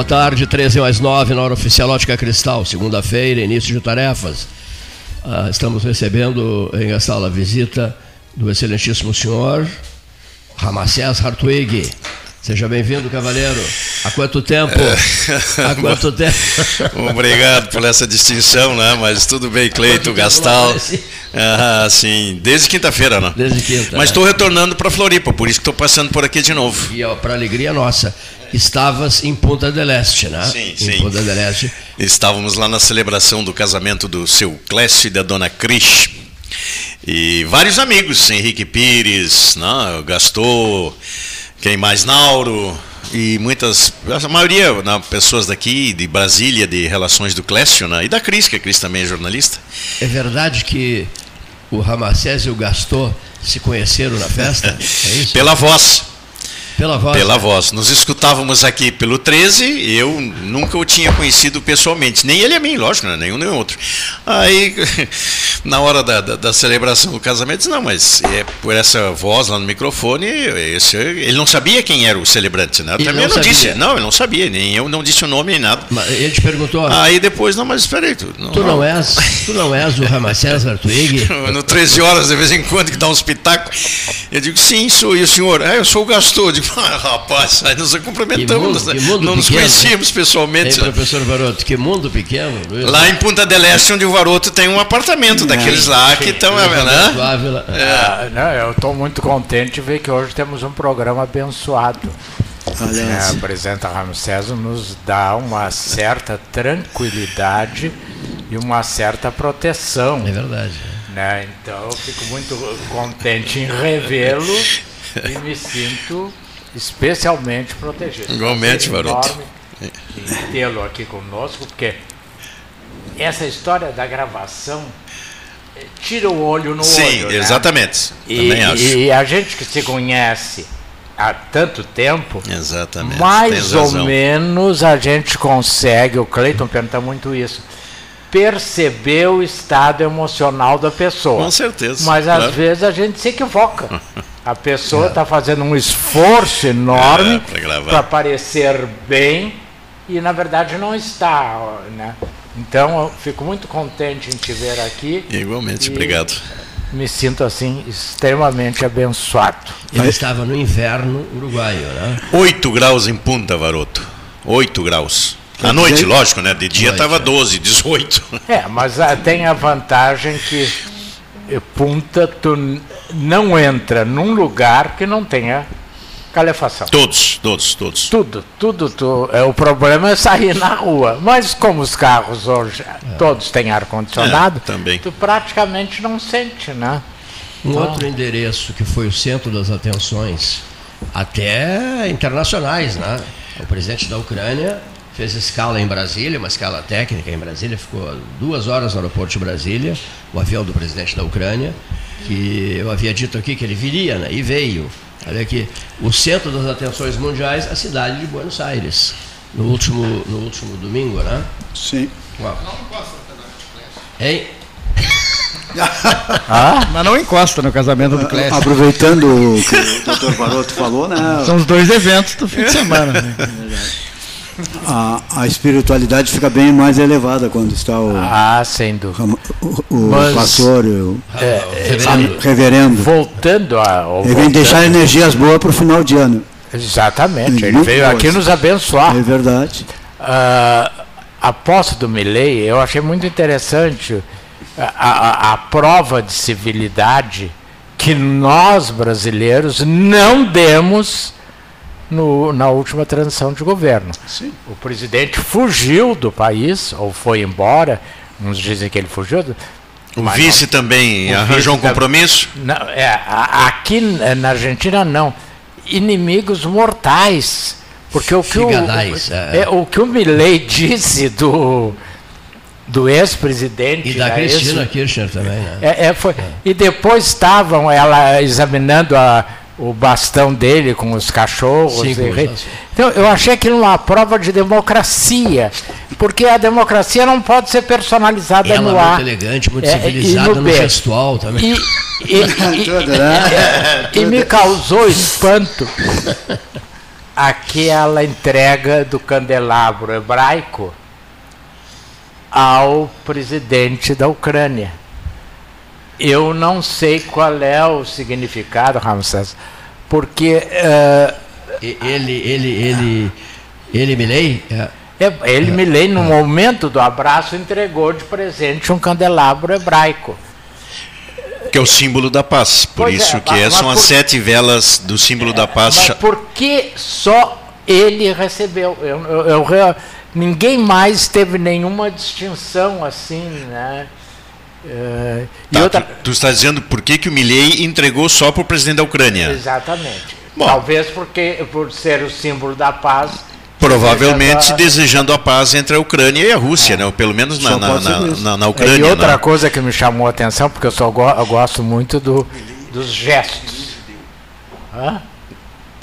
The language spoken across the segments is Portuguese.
Boa tarde, 13 mais 9 na hora oficial Ótica Cristal, segunda-feira, início de tarefas. Ah, estamos recebendo em sala a visita do excelentíssimo senhor Ramacés Hartwig. Seja bem-vindo, cavaleiro. Há quanto tempo? Há quanto tempo? Obrigado por essa distinção, né? Mas tudo bem, Cleito, Gastal. Ah, sim, desde quinta-feira, né? Desde quinta. Mas estou é. retornando para Floripa, por isso que estou passando por aqui de novo. E para alegria nossa, estavas em Punta del Este, né? Sim, em sim. Punta del Este. Estávamos lá na celebração do casamento do seu Clécio e da dona Cris. E vários amigos, Henrique Pires, né? Gastou quem mais? Nauro e muitas, a maioria, né, pessoas daqui de Brasília, de relações do Clécio, né, e da Cris, que a Cris também é jornalista. É verdade que o Ramacés e o Gastor se conheceram na festa? É isso? Pela voz. Pela voz. Pela voz. Nos escutávamos aqui pelo 13, eu nunca o tinha conhecido pessoalmente. Nem ele a mim, lógico, né? nenhum nem outro. Aí, na hora da, da, da, celebração do casamento, disse, não, mas é por essa voz lá no microfone, esse, ele não sabia quem era o celebrante, né? Eu também não, não disse. Não, ele não sabia, nem eu não disse o nome nem nada. Mas ele te perguntou. Aí depois, não, mas espera aí. Tu não, tu não, és, tu não és o Ramacés Artuig? no 13 horas, de vez em quando, que dá um espetáculo. Eu digo, sim, sou. E o senhor? Ah, eu sou o Gastor. Eu digo, rapaz, aí nos cumprimentamos. Mundo, mundo não pequeno, nos conhecíamos né? pessoalmente. Ei, professor Varoto, que mundo pequeno. Luiz. Lá em Punta del Este, onde o Varoto tem um apartamento daqueles lá que estão. Né? É. Ah, não, eu estou muito contente de ver que hoje temos um programa abençoado. É, o presidente Ramsés nos dá uma certa tranquilidade e uma certa proteção. É verdade. Né? Então eu fico muito contente em revê-lo e me sinto especialmente protegido. Igualmente, Varoto. Em tê-lo aqui conosco, porque essa história da gravação eh, tira o olho no Sim, olho. Sim, exatamente. Né? E, e, a gente que se conhece há tanto tempo, exatamente. mais ou menos a gente consegue, o Cleiton pergunta muito isso, perceber o estado emocional da pessoa. Com certeza. Mas claro. às vezes a gente se equivoca. A pessoa está fazendo um esforço enorme é, para parecer bem e na verdade não está, né? Então eu fico muito contente em te ver aqui. Igualmente, obrigado. Me sinto assim extremamente abençoado. Ele estava no inverno uruguaio, né? 8 graus em Punta, Varoto. 8 graus. À noite, lógico, né? De dia estava 12, 18. É, mas ah, tem a vantagem que Punta tu não entra num lugar que não tenha calefação. Todos, todos, todos. Tudo, tudo. Tu, é, o problema é sair na rua. Mas como os carros hoje é. todos têm ar-condicionado, é, também. tu praticamente não sente, né? Um então, outro endereço que foi o centro das atenções, até internacionais, né? O presidente da Ucrânia fez escala em Brasília, uma escala técnica em Brasília, ficou duas horas no aeroporto de Brasília, o avião do presidente da Ucrânia, que eu havia dito aqui que ele viria, né? E veio. Olha aqui, o centro das atenções mundiais, a cidade de Buenos Aires, no último, no último domingo, né? Sim. Uau. Hein? ah? Mas não encosta no casamento do Clécio. Aproveitando o que o doutor Baroto falou, né? São os dois eventos do fim de semana. Né? A, a, espiritualidade fica bem mais elevada quando está o. Ah, sem dúvida. O, o Mas, pastor, o é, reverendo. reverendo. Voltando a. Ele vem deixar energias boas para o final de ano. Exatamente. Ele veio boas. aqui nos abençoar. É verdade. Uh, a posse do Milley, eu achei muito interessante a, a, a prova de civilidade que nós brasileiros não demos no, na última transição de governo. Sim. O presidente fugiu do país, ou foi embora, uns dizem que ele fugiu. O vice não, também o arranjou vice um compromisso? Não, é, aqui na Argentina não. Inimigos mortais. Porque o que o, é, é, o que o Milley disse do, do ex-presidente. E da Cristina ex Kirchner também, né? É, é, foi, E depois estavam ela examinando a, o bastão dele com os cachorros. Sim, e, então, eu achei aquilo uma prova de democracia, porque a democracia não pode ser personalizada Ela no ar. muito elegante, muito é, civilizada no, no gestual também. E, e, e, e me causou espanto aquela entrega do candelabro hebraico ao presidente da Ucrânia. Eu não sei qual é o significado, Ramsés, porque uh, ele, ele, ele, ele Milley, é, é ele Milley no momento do abraço entregou de presente um candelabro hebraico. Que é o símbolo da paz. Por pois isso é, que é, são por, as sete velas do símbolo é, da paz. Mas por que só ele recebeu? Eu, eu, eu, ninguém mais teve nenhuma distinção assim, né? Uh, tá, outra... tu, tu, está dizendo por que, que o Milley entregou só para o presidente da Ucrânia? Exatamente. Bom, Talvez porque por ser o símbolo da paz. Provavelmente desejando a, desejando a paz entre a Ucrânia e a Rússia, é. né? pelo menos na, na, na, na, Ucrânia. E outra né? coisa que me chamou a atenção, porque eu, só go eu gosto muito do, dos gestos. Hã?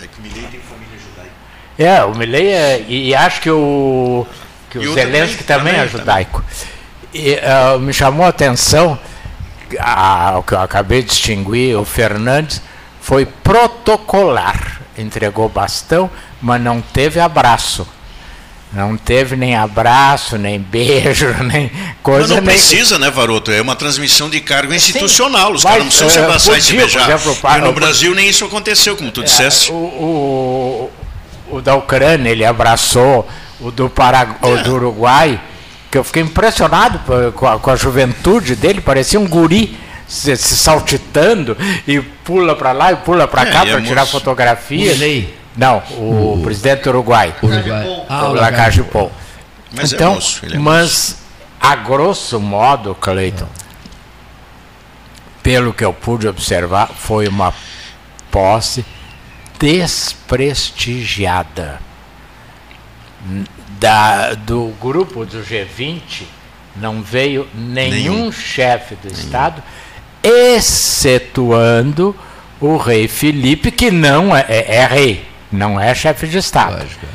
É que o Milley tem família judaica. É, o Milley é, e, e acho que o, que o Zelensky também, também é judaico. Também. E, uh, me chamou a atenção, o que eu acabei de distinguir, o Fernandes foi protocolar. Entregou bastão, mas não teve abraço. Não teve nem abraço, nem beijo, nem coisa. Mas não precisa, né, Varoto? É uma transmissão de cargo institucional. Sim, Os caras não precisam se abraçar e se beijar. Exemplo, e no Brasil nem isso aconteceu, como tu é, disseste. O, o, o da Ucrânia, ele abraçou. O do, Paragu é. o do Uruguai, que eu fiquei impressionado com a, com a juventude dele, parecia um guri se, se saltitando e pula para lá e pula para é, cá para tirar fotografia. Não, o, o, presidente do Uruguai. Uruguai. Ah, o Lacajipol. Mas é então, é moço, é mas a grosso modo, Cleiton, pelo que eu pude observar, foi uma posse desprestigiada da, do grupo do G20 não veio nenhum, nenhum. chefe do nenhum. Estado, excetuando o rei Felipe, que não é, é, é rei, não é chefe de Estado. Lógico.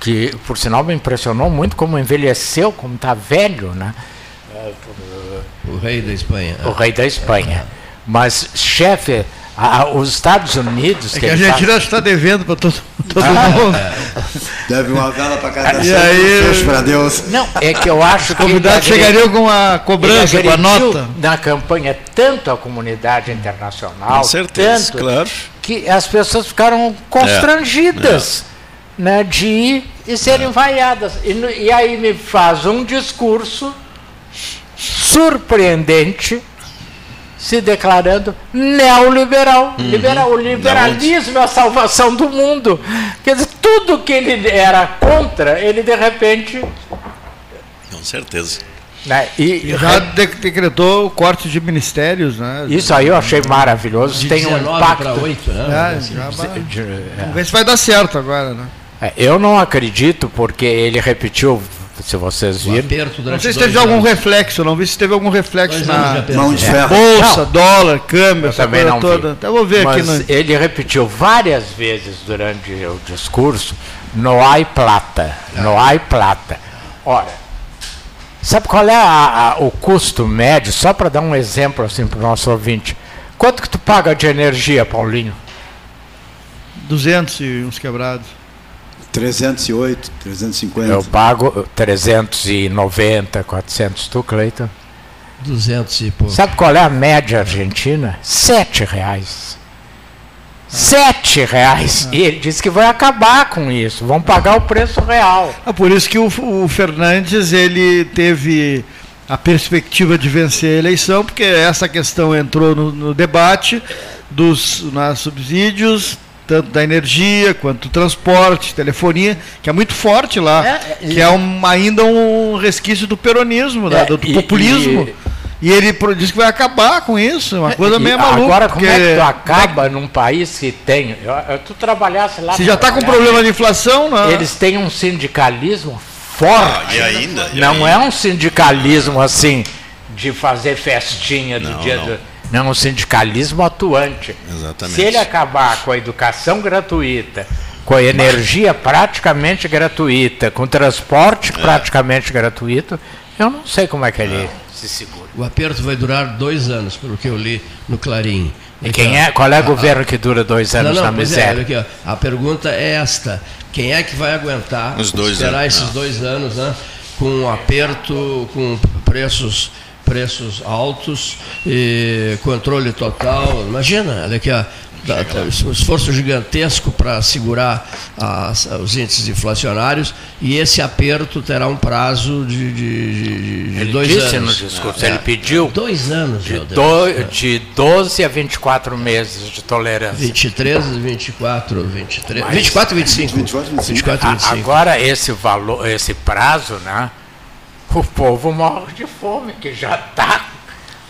Que, por sinal, me impressionou muito como envelheceu, como está velho, né? O rei da Espanha. O rei da Espanha. Mas chefe ah, os Estados Unidos. É que, que a Argentina está tá devendo para todo, todo ah, mundo. É. Deve uma vela para cada e aí, para Deus. Não, é que eu acho que. Os convidados chegariam com a cobrança, com a nota. Na campanha, tanto a comunidade internacional. Com certeza, tanto, claro. Que as pessoas ficaram constrangidas é, é. Né, de ir e serem é. vaiadas. E, e aí me faz um discurso surpreendente se declarando neoliberal. Uhum. Liberal. O liberalismo é a salvação do mundo. Quer dizer, tudo que ele era contra, ele de repente. Com certeza. Né? E, e, já decretou o corte de ministérios, né? Isso aí eu achei maravilhoso. De Tem um impacto. 8, né? É, já vai, Vamos ver se vai dar certo agora, né? É, eu não acredito, porque ele repetiu se vocês viram. Não sei se teve algum reflexo, não vi se teve algum reflexo na mão de ferro. Bolsa, não. dólar, câmbio, essa coisa não toda. Até vou ver Mas aqui. No... Ele repetiu várias vezes durante o discurso: no ai plata, no ai plata. Ora, sabe qual é a, a, o custo médio, só para dar um exemplo assim para o nosso ouvinte? Quanto que tu paga de energia, Paulinho? 200 e uns quebrados. 308, 350. Eu pago 390, 400. Tu, Cleiton? 200 e pouco. Sabe qual é a média argentina? Sete reais. Sete reais. E ele disse que vai acabar com isso. Vão pagar o preço real. É por isso que o, o Fernandes ele teve a perspectiva de vencer a eleição, porque essa questão entrou no, no debate dos nas subsídios, tanto da energia quanto do transporte, telefonia, que é muito forte lá, é, que é um, ainda um resquício do peronismo, é, do, do e, populismo. E, e ele diz que vai acabar com isso, uma coisa meio maluca. Agora, como é que tu acaba é... num país que tem. Eu, eu, tu trabalhasse lá. Você já está com problema de inflação, não? Eles têm um sindicalismo forte. Ah, e ainda? E não ainda? é um sindicalismo assim de fazer festinha do não, dia não. do. Não, é um sindicalismo atuante. Exatamente. Se ele acabar com a educação gratuita, com a energia praticamente gratuita, com o transporte é. praticamente gratuito, eu não sei como é que ele se segura. O aperto vai durar dois anos, pelo que eu li no Clarim. E quem então, é, qual é o governo que dura dois anos não, não, na é, miséria? É, aqui, a pergunta é esta: quem é que vai aguentar Os dois esperar anos, esses não. dois anos né, com um aperto, com preços preços altos e controle total? Imagina, olha aqui, ó, um esforço gigantesco para segurar as, os índices inflacionários e esse aperto terá um prazo de, de, de, de dois disse anos. no discurso, é, ele pediu dois anos de, do, de 12 a 24 meses de tolerância. 23, 24, 23, Mas, 24 e 25. 24, 25. 24, 25. Agora esse valor, esse prazo, né? O povo morre de fome, que já está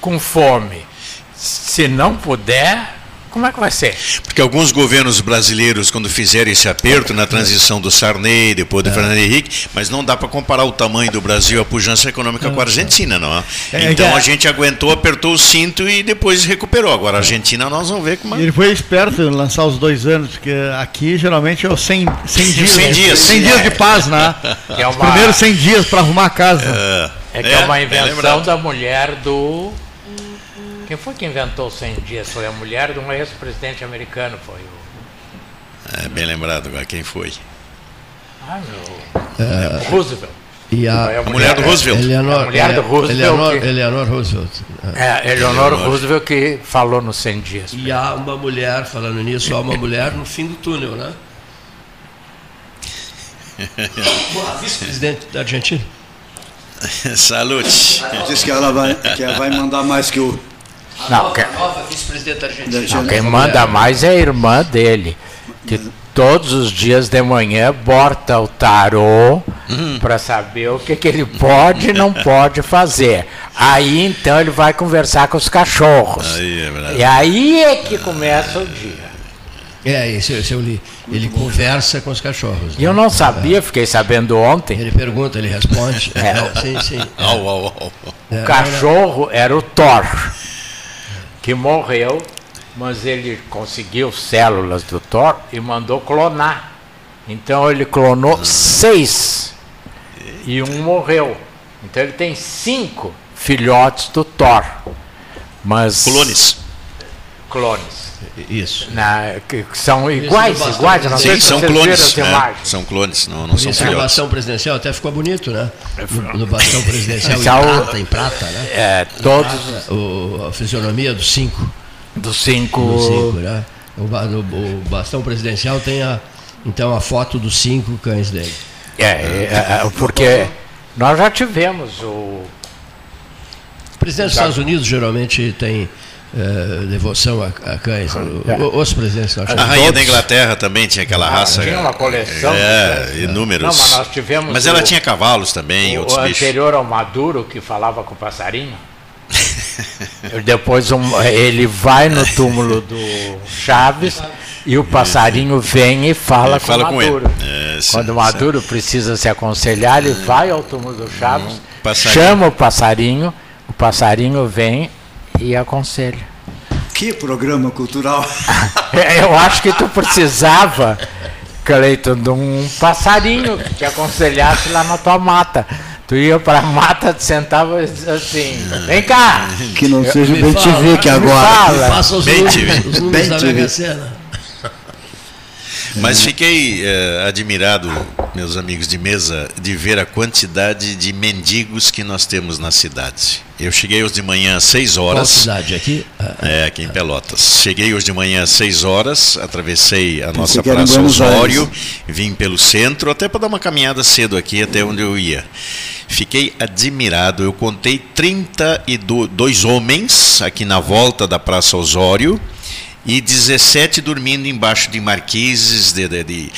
com fome. Se não puder, como é que vai ser? Porque alguns governos brasileiros, quando fizeram esse aperto na transição do Sarney, depois do é. Fernando Henrique, mas não dá para comparar o tamanho do Brasil, a pujança econômica com a Argentina, não é? é então é. a gente aguentou, apertou o cinto e depois recuperou. Agora a Argentina nós vamos ver como. Ele foi esperto em lançar os dois anos, porque aqui geralmente é os 100, 100 dias. 100 dias. 100 dias de paz, né? É uma... Os primeiros 100 dias para arrumar a casa. É, que é, uma invenção da mulher do quem foi que inventou os 100 dias? Foi a mulher de um ex-presidente americano, foi o... É, bem lembrado agora, quem foi? Ah, meu... É, Roosevelt. E a, a, mulher do Roosevelt. Eleanor, a mulher do Roosevelt. Eleanor, que, Eleanor Roosevelt. É, Eleanor Roosevelt que falou nos 100 dias. E há uma mulher, falando nisso, há uma mulher no fim do túnel, né? vice-presidente da Argentina. Salute. Diz que ela vai, que ela vai mandar mais que o não, quem, nova vice-presidente argentina. Não, quem manda mais é a irmã dele, que todos os dias de manhã bota o tarô uhum. para saber o que, que ele pode e não pode fazer. Aí então ele vai conversar com os cachorros. Aí é e aí é que começa o dia. É, isso, isso eu li. Ele conversa com os cachorros. E né? eu não sabia, fiquei sabendo ontem. Ele pergunta, ele responde. É, sim, sim. Au. O cachorro era o Thor que morreu, mas ele conseguiu células do Thor e mandou clonar. Então ele clonou seis e um morreu. Então ele tem cinco filhotes do Thor. Mas clones. Clones. Isso. Na, que são iguais, iguais. Não Sim, são clones. Né? São clones, não, não são filhotes. No bastão presidencial até ficou bonito, né? No bastão presidencial em prata, em prata, né? É, todos. Prata, o, a fisionomia dos cinco. Dos cinco. Do cinco né? o, o, o, bastão presidencial tem a, então a foto dos cinco cães dele. É, é, é porque nós já tivemos o. O presidente dos Estados Unidos geralmente tem é, devoção a, a cães. É. Os presentes nós A rainha todos. da Inglaterra também tinha aquela ah, raça. Tinha uma coleção. É, é, inúmeros. Não, mas nós tivemos. Mas ela tinha cavalos também, o, outros o bichos. anterior ao Maduro, que falava com o passarinho. Depois um, ele vai no túmulo do Chaves e o passarinho vem e fala, com, fala com Maduro. É, sim, Quando o Maduro sim. precisa se aconselhar, ele vai ao túmulo do Chaves, hum, chama o passarinho, o passarinho vem e aconselha. Que programa cultural! É, eu acho que tu precisava, Cleiton, de um passarinho que te aconselhasse lá na tua mata. Tu ia para a mata, te sentava assim, vem cá! Que não seja o Bem TV que agora. Fala. Passa os, números, os números bem da Mega Sena. Mas fiquei eh, admirado, meus amigos de mesa, de ver a quantidade de mendigos que nós temos na cidade. Eu cheguei hoje de manhã às 6 Qual horas. cidade aqui? É, aqui em Pelotas. Cheguei hoje de manhã às 6 horas, atravessei a nossa Praça Osório, vim pelo centro, até para dar uma caminhada cedo aqui até onde eu ia. Fiquei admirado, eu contei 32 homens aqui na volta da Praça Osório e 17 dormindo embaixo de marquises de, de- de-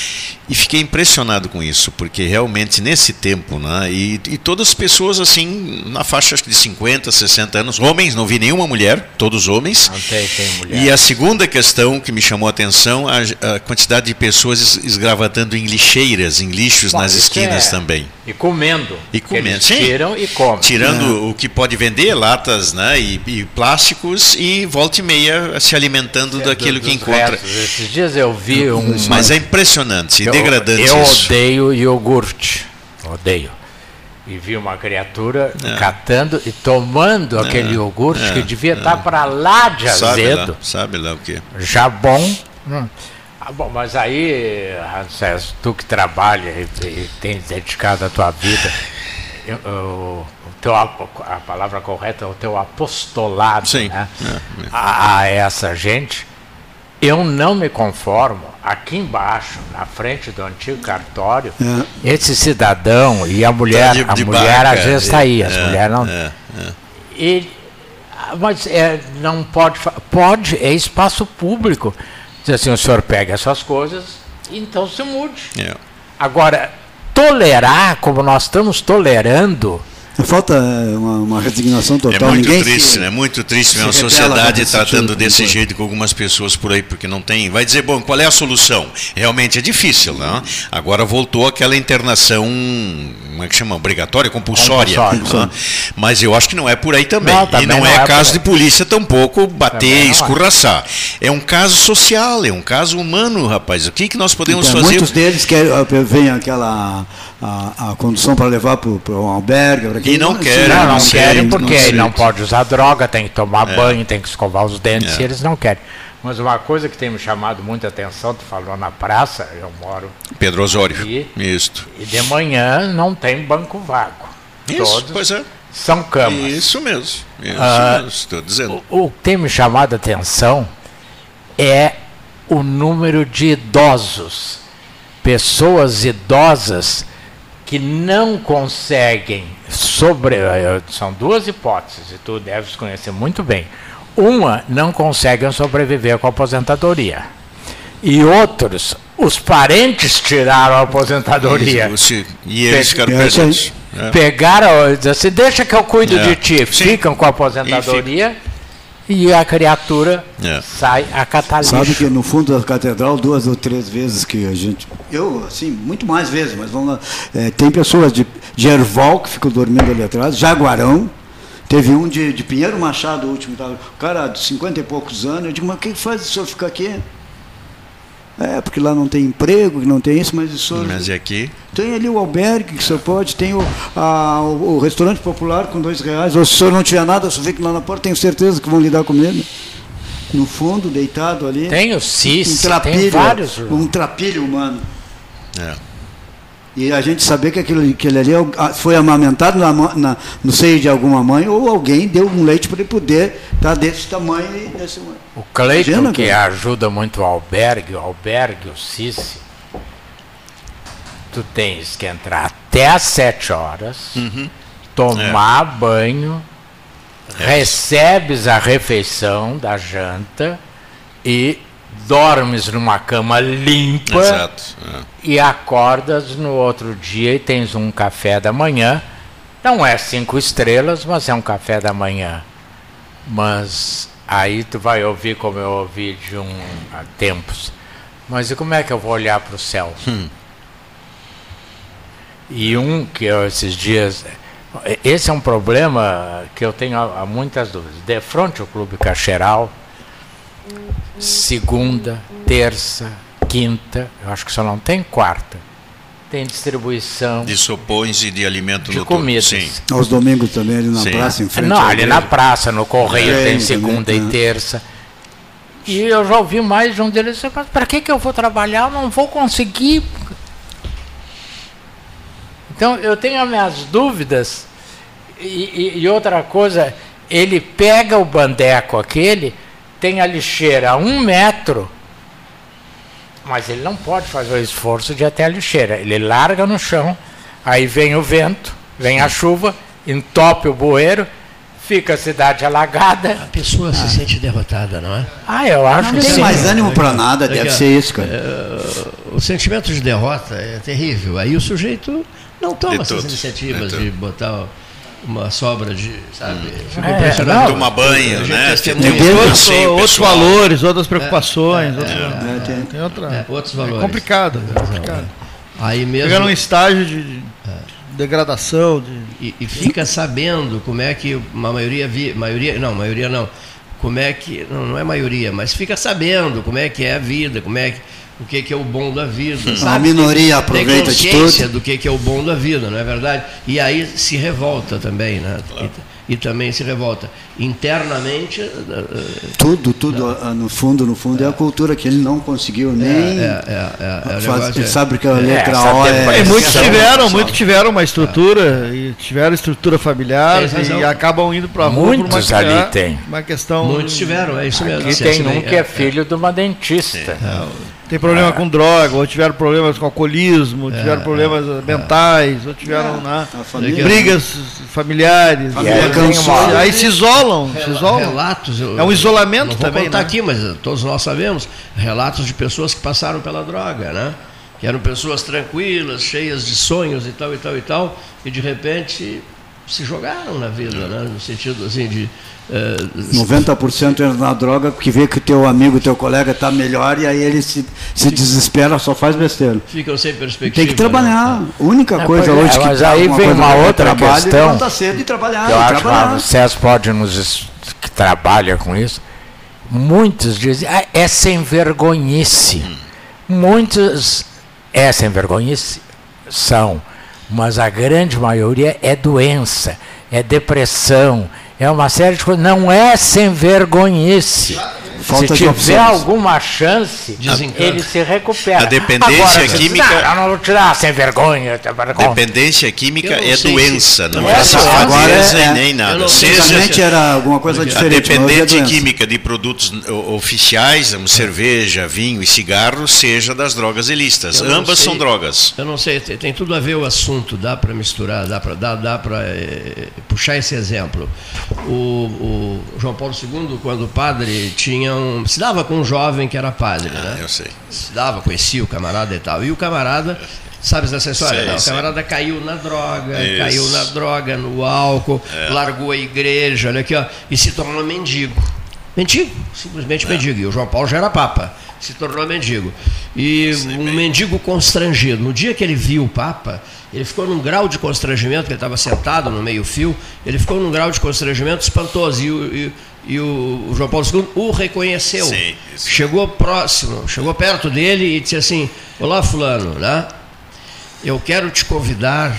e fiquei impressionado com isso porque realmente nesse tempo né e, e todas as pessoas assim na faixa acho que de 50 60 anos homens não vi nenhuma mulher todos homens Não tem, tem mulher. e a segunda questão que me chamou a atenção a, a quantidade de pessoas es- esgravatando em lixeiras em lixos Bom, nas esquinas é- também E comendo. E comendo, sim. Tiram e comem. tirando o que pode vender latas né e, e plásticos e volta e meia se alimentando daquilo Dos que encontra restos. Esses dias eu vi um. mas é impressionante e eu, eu isso odeio iogurte. Odeio. E vi uma criatura É. catando e tomando aquele iogurte é, que devia estar para lá de sabe lá, azedo. sabe lá o que Já bom. Hum. Ah, bom, mas aí, Ramsés, tu que trabalha e, e tens dedicado a tua vida, eu- eu- o teu, a palavra correta é o teu apostolado Sim, né? é, é. A, a essa gente, eu não me conformo, aqui embaixo, na frente do antigo cartório, É. esse cidadão e a mulher, Tá de- a de mulher barca, às vezes está aí, as é, mulheres não. é, é. Ele, ah, mas é, não pode. Pode, é espaço público. Diz assim, o senhor pega essas coisas, então se mude. É. Agora, tolerar, como nós estamos tolerando, Falta é, uma, uma resignação É total. muito Ninguém triste, se- né? Muito triste ver uma sociedade tratando desse jeito com algumas pessoas por aí, porque não tem. Vai dizer, bom, qual é a solução? Realmente é difícil, né? Agora voltou aquela internação, como é que chama? Obrigatória, compulsória. Compulsória. né? Mas eu acho que não é por aí também. Não, e também não, não é, é caso de polícia tampouco bater, não é. escorraçar. É um caso social, é um caso humano, rapaz. O que, que nós podemos Então, fazer? Muitos deles querem, vem aquela a, a condução para levar para um albergue. pra quem- E não querem, não, não, não querem porque não não pode usar droga, tem que tomar banho, tem que escovar os dentes, É. e eles não querem. Mas uma coisa que tem me chamado muita atenção, tu falou na praça, eu moro, Pedro Osório. E- Isto. e de manhã não tem banco vago. Isso, Todos pois é. são camas. Isso mesmo. Isso Ah, mesmo, estou dizendo. O, o que tem me chamado a atenção é o número de idosos, pessoas idosas que não conseguem sobre. eh, São duas hipóteses, e tu deves conhecer muito bem. Uma, não conseguem sobreviver com a aposentadoria. E outros, os parentes tiraram a aposentadoria. E eles ficaram presentes. É. Pegaram, assim, deixa que eu cuido É, de ti. sim. Ficam com a aposentadoria e, a criatura É. sai a catalixo. Sabe que no fundo da catedral, duas ou três vezes que a gente. Eu, assim, muito mais vezes, mas vamos lá. É, tem pessoas de, de Erval que ficam dormindo ali atrás, Jaguarão. Teve um de, de Pinheiro Machado, o último, o cara de 50 e poucos anos. Eu digo, mas o que faz o senhor ficar aqui? É, porque lá não tem emprego, que não tem isso, mas o senhor. Mas e aqui? Tem ali o albergue que o senhor pode, tem o, a- o, o restaurante popular com dois reais. Ou se o senhor não tiver nada, só fica lá na porta, tenho certeza que vão lhe dar comida. No fundo, deitado ali. Tem o um CIS, tem trapilho, vários. um trapilho humano. É. E a gente saber que aquele, aquele ali é foi amamentado na, na- no seio de alguma mãe ou alguém deu um leite para ele poder estar desse tamanho e desse O Cleiton, Imagina, que cara. ajuda muito o albergue, o albergue, o CIS, tu tens que entrar até às sete horas, Uhum. tomar banho, recebes a refeição da janta e dormes numa cama limpa Exato. é. e acordas no outro dia e tens um café da manhã. Não é cinco estrelas, mas é um café da manhã. Mas aí tu vai ouvir como eu ouvi de um há tempos. Mas e como é que eu vou olhar para o céu? E um que eu, esses dias. Esse é um problema que eu tenho há muitas dúvidas. De frente ao Clube Cacheral, segunda, terça, quinta, eu acho que só não tem quarta. Tem distribuição De sopões e de alimento de comidas. Sim. Aos domingos também ali na Sim. praça, em frente Não, ali igreja. na praça, no correio, Tem tem também, segunda e né? terça. E eu já ouvi mais de um deles para que, que eu vou trabalhar? Eu não vou conseguir. Então eu tenho as minhas dúvidas. E, e, e outra coisa, ele pega o bandeco aquele, tem a lixeira a um metro, mas ele não pode fazer o esforço de ir até a lixeira. Ele larga no chão, aí vem o vento, vem a chuva, entope o bueiro fica a cidade alagada. A pessoa ah. se sente derrotada, não é? Ah, eu acho não que tem sim. mais ânimo para nada, deve ser isso, cara. É, o sentimento de derrota é terrível. Aí o sujeito não toma de essas iniciativas de botar uma sobra de, sabe? Hum. Fico é, impressionado. Tomar banho, né? Tem, tem outros, outros valores, outras preocupações. É, outros, é, tem, tem outra, é, outros valores. É complicado. É complicado. Aí mesmo. Pegar num estágio de degradação. De... E, e, fica sabendo como é que uma maioria vi, maioria não maioria não como é que não, não é maioria mas fica sabendo como é que é a vida como é que o que, que é o bom da vida. Sabe? A minoria aproveita de tudo. do que, que é o bom da vida, não é verdade? E aí se revolta também, né? Claro e também se revolta. Internamente. Eh, eh, tudo, tudo, não. no fundo, no fundo, é. é. a cultura que ele não conseguiu nem. É, é, é, é faz, ele sabe que a letra O é. E muitos tiveram, muitos tiveram uma estrutura, e tiveram estrutura familiar e acabam indo para a rua Muitos uma, ali tem. uma questão. Muitos tiveram, é isso mesmo. Aqui tem um que é filho de uma dentista tem problema ah. com droga, ou tiveram problemas com alcoolismo, é, tiveram problemas é, mentais, ou tiveram é. né, brigas familiares. Aí, aí se isolam, se isolam. Relatos, é um isolamento também. Não né? aqui, mas todos nós sabemos relatos de pessoas que passaram pela droga, né? Que eram pessoas tranquilas, cheias de sonhos e tal e tal e tal, e de repente se jogaram na vida, né? No sentido assim de 90% entra na droga porque vê que teu amigo, teu colega está melhor e aí ele se, se desespera, só faz besteira. Ficam sem perspectiva. Tem que trabalhar. Né? A única é, coisa hoje é, que mas aí vem uma outra trabalho, questão. Tá cedo e trabalhar. Eu acho trabalhar. que o César pode nos que trabalha com isso. Muitos dizem, ah, é sem vergonhice. Muitos é sem vergonhice são, mas a grande maioria é doença, é depressão, é uma série de coisas. Não é sem vergonhice. Falta se tiver alguma chance, Desencanto. ele se recupera. A dependência Agora, química. Diz, não, não vou tirar sem vergonha. Tá dependência química é doença, não é, é safadeza é, nem nada. Seja, era alguma coisa diferente. A dependência química de produtos oficiais, como cerveja, vinho e cigarro, seja das drogas ilícitas. Ambas sei, são drogas. Eu não sei, tem tudo a ver o assunto, dá para misturar, dá para dá, dá é, puxar esse exemplo. O, o João Paulo II, quando o padre tinha um, se dava com um jovem que era padre, ah, né? Eu sei. Se dava, conhecia o camarada e tal. E o camarada, sabes dessa história? Sei, não, o camarada caiu na droga, Isso. caiu na droga, no álcool, é. largou a igreja, olha aqui, ó, e se tornou mendigo. Mendigo, simplesmente é. mendigo. E o João Paulo já era papa, se tornou mendigo. E um bem. mendigo constrangido. No dia que ele viu o Papa, ele ficou num grau de constrangimento, que ele estava sentado no meio-fio, ele ficou num grau de constrangimento espantoso. E, e, e o, o, João Paulo II o reconheceu. Sim, chegou próximo, chegou perto dele e disse assim: Olá, Fulano, né? eu quero te convidar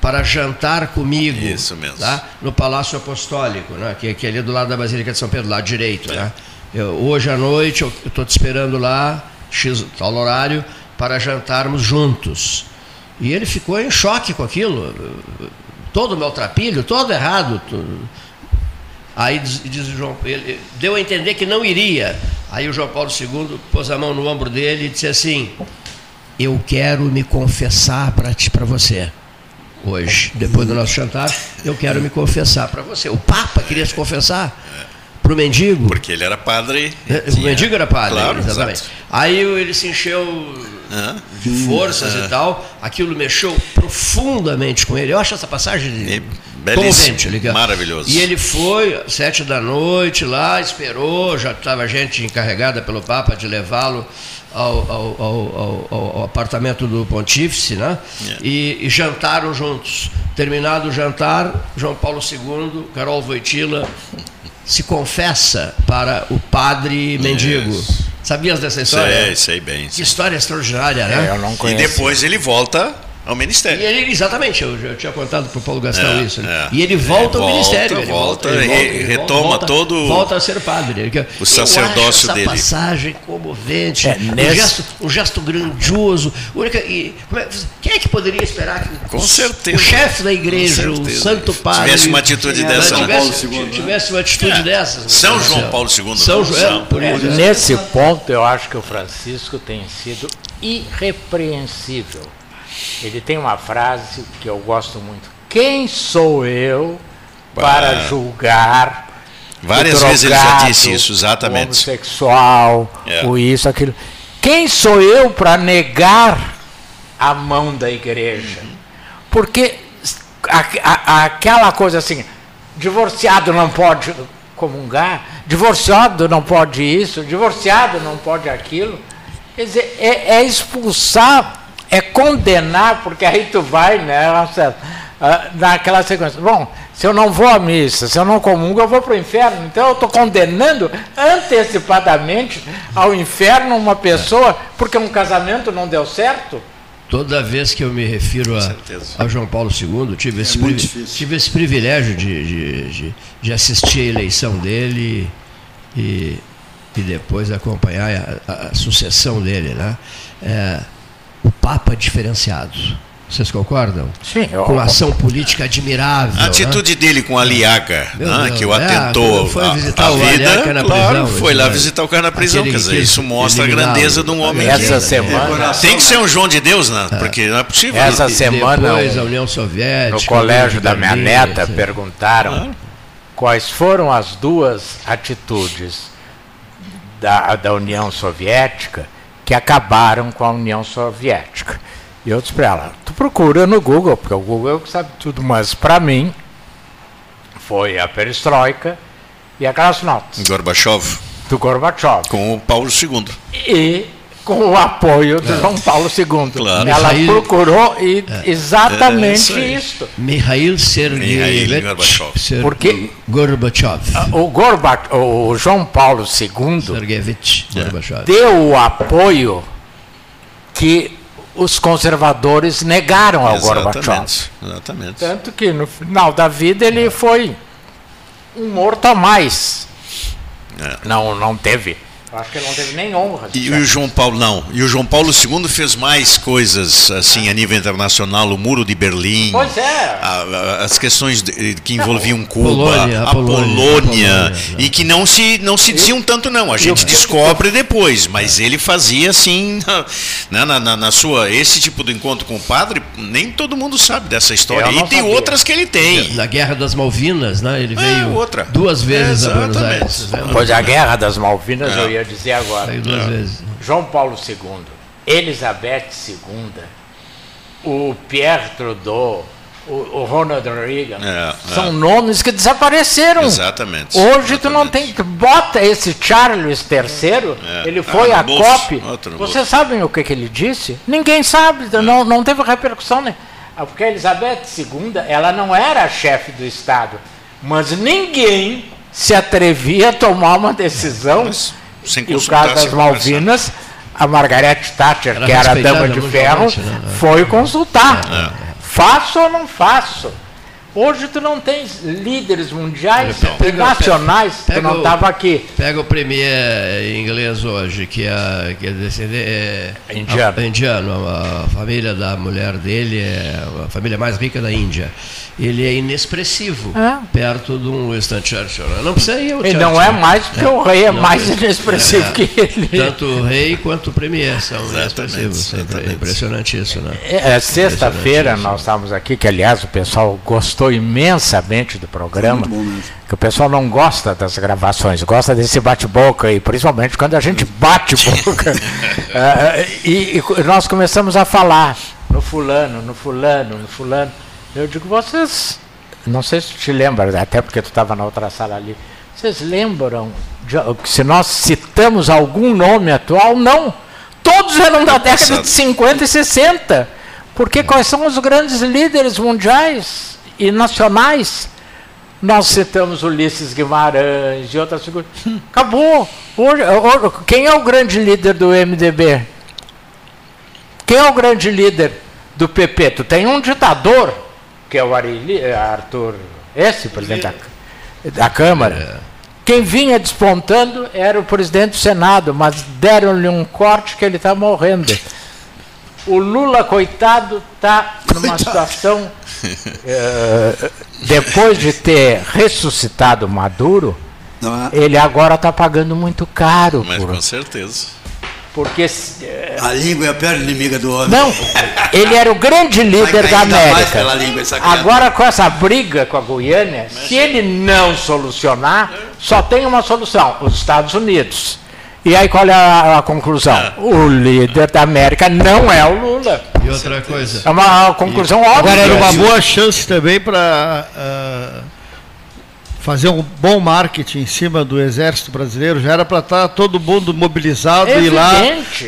para jantar comigo Isso mesmo. Tá? no Palácio Apostólico, né? que, que é ali do lado da Basílica de São Pedro, lá direito. É. Né? Eu, hoje à noite eu estou te esperando lá, X, tal horário, para jantarmos juntos. E ele ficou em choque com aquilo. Todo o maltrapilho, todo errado. Tudo Aí diz, diz o João, ele deu a entender que não iria. Aí o João Paulo II pôs a mão no ombro dele e disse assim: Eu quero me confessar para você. Hoje, depois do nosso jantar, eu quero me confessar para você. O Papa queria se confessar para o mendigo. Porque ele era padre. É, o mendigo era padre, claro, exatamente. Exato. Aí ele se encheu de forças e tal. Aquilo mexeu profundamente com ele. Eu acho essa passagem comovente. Ele, maravilhoso. E ele foi, sete da noite, lá, esperou, já estava gente encarregada pelo Papa de levá-lo ao, ao, ao, ao, apartamento do pontífice, né? Yeah. E, e, jantaram juntos. Terminado o jantar, João Paulo II, Carol Voitila, se confessa para o padre mendigo. Sabias dessa história? Sei, sei bem. Que história extraordinária, né? É, eu não conheço. E depois ele volta ao Ministério. E ele, exatamente, eu já tinha contado para o Paulo Gastão É, isso. né? é. E ele volta É, ao volta, ministério. ele volta, ele re- ele retoma volta, todo Volta a ser padre. Ele- eu sacerdócio dele. passagem comovente. É, um, nesse- gesto, um gesto grandioso. Única, e, como é- quem é que poderia esperar que Com o- certeza. o chefe da igreja, o santo padre. Tivesse uma atitude né, dessa, né? Tivesse, Paulo II, tivesse uma atitude É. dessas. né? São João. Paulo II, São João, por. Nesse ponto, eu acho que o Francisco tem sido irrepreensível. Ele tem uma frase que eu gosto muito: Quem sou eu para julgar? Várias o vezes ele já drogado, disse isso, O exatamente. homossexual, É. o isso, aquilo. Quem sou eu para negar a mão da igreja? Porque a- a- aquela coisa assim, divorciado não pode comungar, divorciado não pode isso, divorciado não pode aquilo. Quer dizer, é, é expulsar, é condenar, porque aí tu vai, né, Marcelo, ah, naquela sequência. Bom, se eu não vou à missa, se eu não comungo, eu vou para o inferno. Então eu estou condenando antecipadamente ao inferno uma pessoa porque um casamento não deu certo. Toda vez que eu me refiro a, a João Paulo II, tive esse, muito privi- tive esse privilégio de, de, de, de assistir a eleição dele e, e depois acompanhar a, a- a sucessão dele. Né? É, Papa diferenciado. Vocês concordam? Sim, eu- Com ação política admirável. A atitude dele com a Aliaga, Meu né, Deus, que o é, atentou quando foi a, visitar a o vida, Aliaga na claro, prisão, foi lá esse- visitar o cara na prisão. aquele Quer dizer, isso mostra a grandeza de um homem Essa que semana, tem que ser um João de Deus, né? Porque não é possível. Essa E semana, Depois o- a União Soviética. no colégio da minha neta etc. perguntaram quais foram as duas atitudes da, da União Soviética que acabaram com a União Soviética. E eu disse para ela, tu procura no Google, porque o Google é o que sabe tudo, mas para mim foi a perestroika e a glasnost Gorbachev, do Gorbachev. com o Paulo II. E com o apoio do João Paulo II. Claro. Ela Mikhail- procurou e exatamente É, isso aí. isto. Mikhail Sergeyevich Gorbachev. Ser- Porque- Gorbachev. O, Gorba, o João Paulo II Sergeyevich É. Gorbachev. deu o apoio que os conservadores negaram ao Gorbachev. Exatamente. Exatamente. Tanto que no final da vida ele foi um morto a mais. É. Não, não teve. Acho que ele não teve nem honra. E o João Paulo não. E o João Paulo II fez mais coisas assim a nível internacional, o Muro de Berlim. Pois é. a- a- as questões de- que envolviam Cuba, Polônia, a a Polônia, Polônia, a Polônia, e que não se não se diziam tanto não. A gente descobre depois, mas ele fazia assim na, na, na- na sua esse tipo de encontro com o padre. Nem todo mundo sabe dessa história. Eu E tem sabia. outras que ele tem. Na Guerra das Malvinas, né? Ele É, veio outra. duas vezes a Buenos. Aires. né? Pois a Guerra das Malvinas É. eu ia dizer agora. Duas É. vezes. João Paulo II, Elizabeth II, o Pierre Trudeau, o, o Ronald Reagan, É, são é. nomes que desapareceram. Exatamente. Hoje tu não tem, Exatamente. bota esse Charles III, É. ele foi Ah, à. COP. No Vocês sabem o que, que ele disse? Ninguém sabe, não, não teve repercussão. Né? Ah, Porque a Elizabeth II, ela não era a chefe do Estado, mas ninguém se atrevia a tomar uma decisão. Mas, sem E o caso das conversar. Malvinas, a Margaret Thatcher, Era que era a dama de ferro, né? foi consultar. Faço ou não faço? Hoje tu não tens líderes mundiais Pega- e nacionais, pega tu não o- estava aqui. Pega o premier inglês hoje, que é, que é, descendente, é Indiano. a- indiano. A, família da mulher dele é a família mais rica da Índia. Ele é inexpressivo É. perto de um Winston Churchill. Não precisa ir ao E não é mais porque o rei é Não, mais é. inexpressivo É. que ele. Tanto o rei quanto o premier são inexpressivos. É impressionante isso, né? É, é, Sexta-feira nós estávamos aqui, que aliás o pessoal gostou imensamente do programa. Muito bom mesmo. Que o pessoal não gosta das gravações, gosta desse bate-boca aí, principalmente quando a gente bate boca. É, e, e nós começamos a falar no fulano, no fulano, no fulano. Eu digo, vocês, não sei se te lembra, até porque tu estava na outra sala ali. Vocês lembram de, se nós citamos algum nome atual? Não. Todos eram da década de 50 e 60. Porque quais são os grandes líderes mundiais e nacionais? Nós citamos Ulisses Guimarães e outras figuras. Acabou. Hoje, hoje, quem é o grande líder do MDB? Quem é o grande líder do PP, tu tem um ditador, que é o Arili, Arthur, esse presidente da, da Câmara. Quem vinha despontando era o presidente do Senado, mas deram-lhe um corte que ele está morrendo. O Lula, coitado, está numa situação. eh, depois de ter ressuscitado Maduro, é? ele agora está pagando muito caro. Mas por- com certeza. porque eh, A língua é a pior inimiga do homem. Não, ele era o grande líder da América. língua. Agora, com essa briga com a Guiana, se ele não solucionar, só tem uma solução: os Estados Unidos. E aí, qual é a, a conclusão? O líder da América não é o Lula. E outra coisa. É uma conclusão óbvia. Agora era uma boa chance também para fazer um bom marketing em cima do exército brasileiro. Já era para estar todo mundo mobilizado e ir lá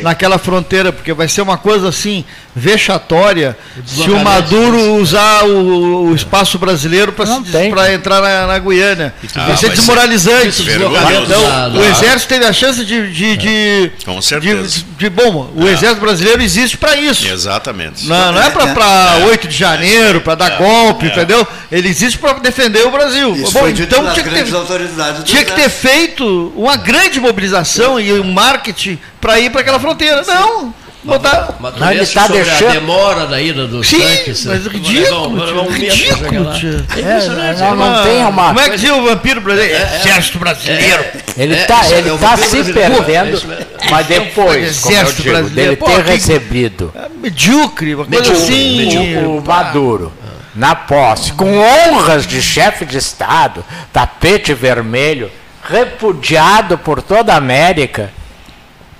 naquela fronteira, porque vai ser uma coisa assim vexatória se o Maduro usar o, o espaço brasileiro para entrar na, na Guiana. Ah, vai ser vai ser desmoralizante. vergonhoso. Então, o exército teve a chance de, de, de, Com certeza. de, de- bom, o exército brasileiro existe para isso. Exatamente. Não, não é para 8 de janeiro, para dar golpe, entendeu? Ele existe para defender o Brasil. Isso Bom, foi dito então tinha que, ter, tinha que ter feito uma grande mobilização e um marketing para ir para aquela fronteira. Não, botar. Mas Não, ele tá sobre deixando- a demora da ida dos Sim, tanques. mas né? ridículo, Vamos levar um ridículo. É impressionante. não, não tem uma Como é que dizia o vampiro brasileiro? Exército brasileiro. Ele É, está é ele tá vampiro se brasileiro. É perdendo, mas depois, como eu digo, brasileiro. dele ter recebido É medíocre, uma coisa Medíocre, assim. medíocre. o Maduro na posse, com honras de chefe de Estado, tapete vermelho, repudiado por toda a América,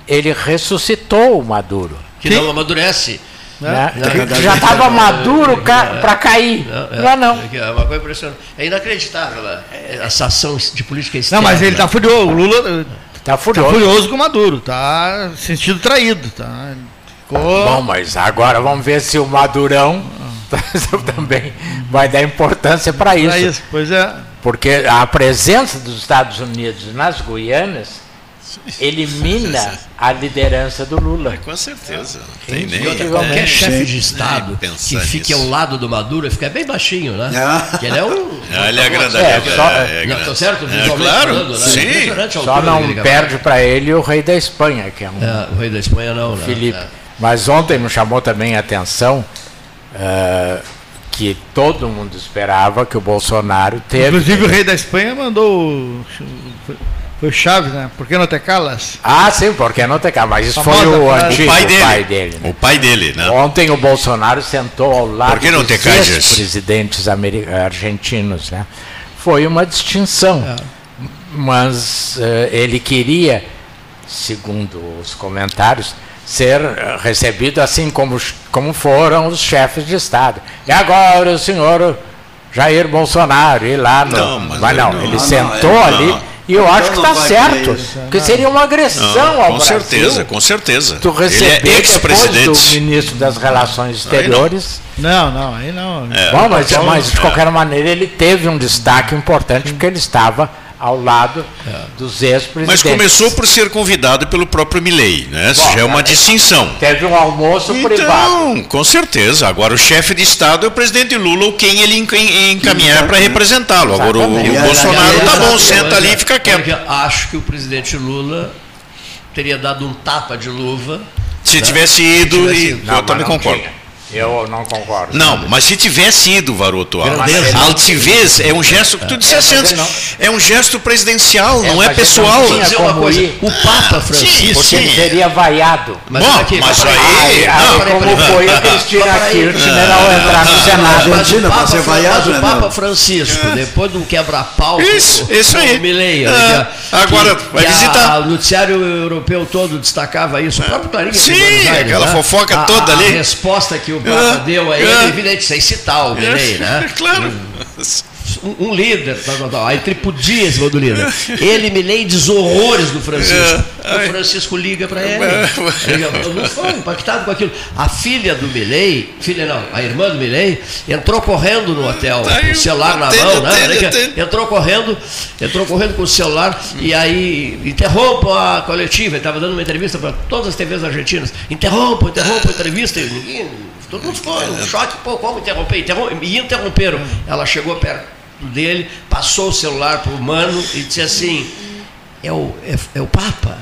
ele ressuscitou o Maduro. Que não amadurece. Né? Não, Que já estava maduro para cair. Não, é não. É uma coisa impressionante. É inacreditável a- essa ação de política Não, externa. mas ele tá furioso. O Lula Tá tá furioso. furioso com o Maduro. Tá sentido traído. Tá. Ficou. Bom, mas agora vamos ver se o Madurão também vai dar importância para isso. isso. Pois é. Porque a presença dos Estados Unidos nas Guianas elimina a liderança do Lula. Com certeza. Não tem nem. outra, qualquer chefe de Estado que fique nisso. ao lado do Maduro fica bem baixinho, né? É. Que ele é um. Ah, ele é grande. É, é, só- é, é Não, tá certo? É, claro, falando, né? sim. Só não perde para ele o rei da Espanha, que é um É, o rei da Espanha não, né? Felipe. É. Mas ontem me chamou também a atenção eh, que todo mundo esperava que o Bolsonaro teve. Inclusive o rei da Espanha mandou. o- Foi o Chaves, né? Por que não te calas? Ah, sim, porque não tem cá, mas isso foi o antigo O pai dele. pai dele. né? O pai dele, né? Ontem o Bolsonaro sentou ao lado Por que não dos te ameri- argentinos. Né? Foi uma distinção. Mas eh, ele queria, segundo os comentários, ser eh, recebido assim como, como foram os chefes de Estado. E agora o senhor Jair Bolsonaro ir lá no. Não, mas mas não, não, ele não, sentou é, ali. não. E eu acho que Então está não vai certo, porque seria uma agressão Não, ao com Brasil certeza, com certeza. tu Ele receber é depois do ex-presidente. ministro das Relações Exteriores. Não, não, aí não. É. Bom, mas, Paulo, mas de qualquer maneira ele teve um destaque importante porque ele estava ao lado dos ex-presidentes. Mas começou por ser convidado pelo próprio Milley, né? Isso Bom, já é uma é- distinção. Teve um almoço privado. Então, com certeza. Agora o chefe de Estado é o presidente Lula, ou quem ele enca- encaminhar para representá-lo. Agora o, o Bolsonaro tá bom, senta ali e fica quieto. acho que o presidente Lula teria dado um tapa de luva. Se tivesse ido, tivesse e, ido. Não, eu também concordo. tinha. Eu não concordo. Não, mas se tivesse ido, Varoto, a, Grandeza. a altivez é um gesto que tu dissesse É, antes, é um gesto presidencial, É, não é pessoal. não tinha uma como coisa, ir. o Papa Ah, Francisco. sim, Porque ele seria vaiado. Mas Bom, aqui, mas aí- Aí, não, aí como foi a Cristina. Kirchner ao entrar no Senado. O pra Papa, ser vaiado, mas o né, Papa meu? Francisco, depois de um quebra-pau, Isso, isso aí. o Milley, Ah, né, agora vai visitar. O noticiário europeu todo destacava isso, o próprio Clarim. Sim, aquela né? fofoca toda ali. A resposta que o Papa Ah, deu a ele, ah. é evidente, sem citar o Milley, né? Claro. um, um líder, tal, tal, tal. aí tripudia esse do líder. Ele me lê diz horrores do Francisco. É, O Francisco liga para ele. É. Ele não foi impactado com aquilo. A filha do Milley, filha não, a irmã do Milley, entrou correndo no hotel, Tá com o celular na mão, né? aqui, atende. Entrou correndo, entrou correndo com o celular e aí interrompa a coletiva. Ele estava dando uma entrevista para todas as TVs argentinas. Interrompa, interrompa a entrevista. E ninguém Todo mundo ficou em choque, pô, como interromper? Interrom e interromperam. Ela chegou perto dele, passou o celular para o mano e disse assim. É o, é, é, o Papa,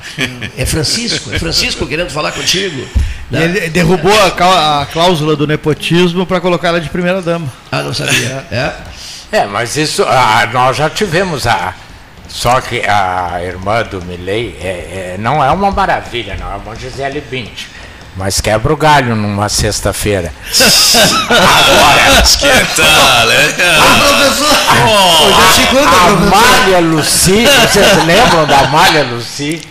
é Francisco, é Francisco querendo falar contigo. Né? Ele derrubou a, a cláusula do nepotismo para colocar ela de primeira dama. Ah, não sabia. É, é mas isso ah, nós já tivemos a. Só que a irmã do Milley é, é, não é uma maravilha, não, é uma Gisele Bint. Mas quebra o galho numa sexta-feira. Agora, esquenta, né? professor! Hoje é segunda, a Amália Luci, vocês lembram da Amália Luci?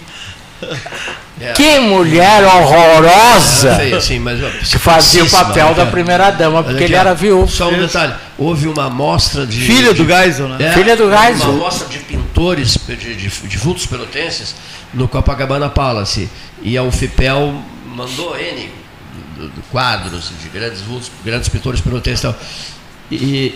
É. Que mulher horrorosa! Feio, sim, mas, que fazia o papel da primeira dama, porque ele era viúvo. Só um detalhe: houve uma amostra de. Filha do Geisel, né? É, Filha do Geisel. Uma amostra de pintores de, de, de vultos pelotenses no Copacabana Palace. E a UFIPEL mandou N quadros de grandes vultos, grandes pintores pelotenses e tal. E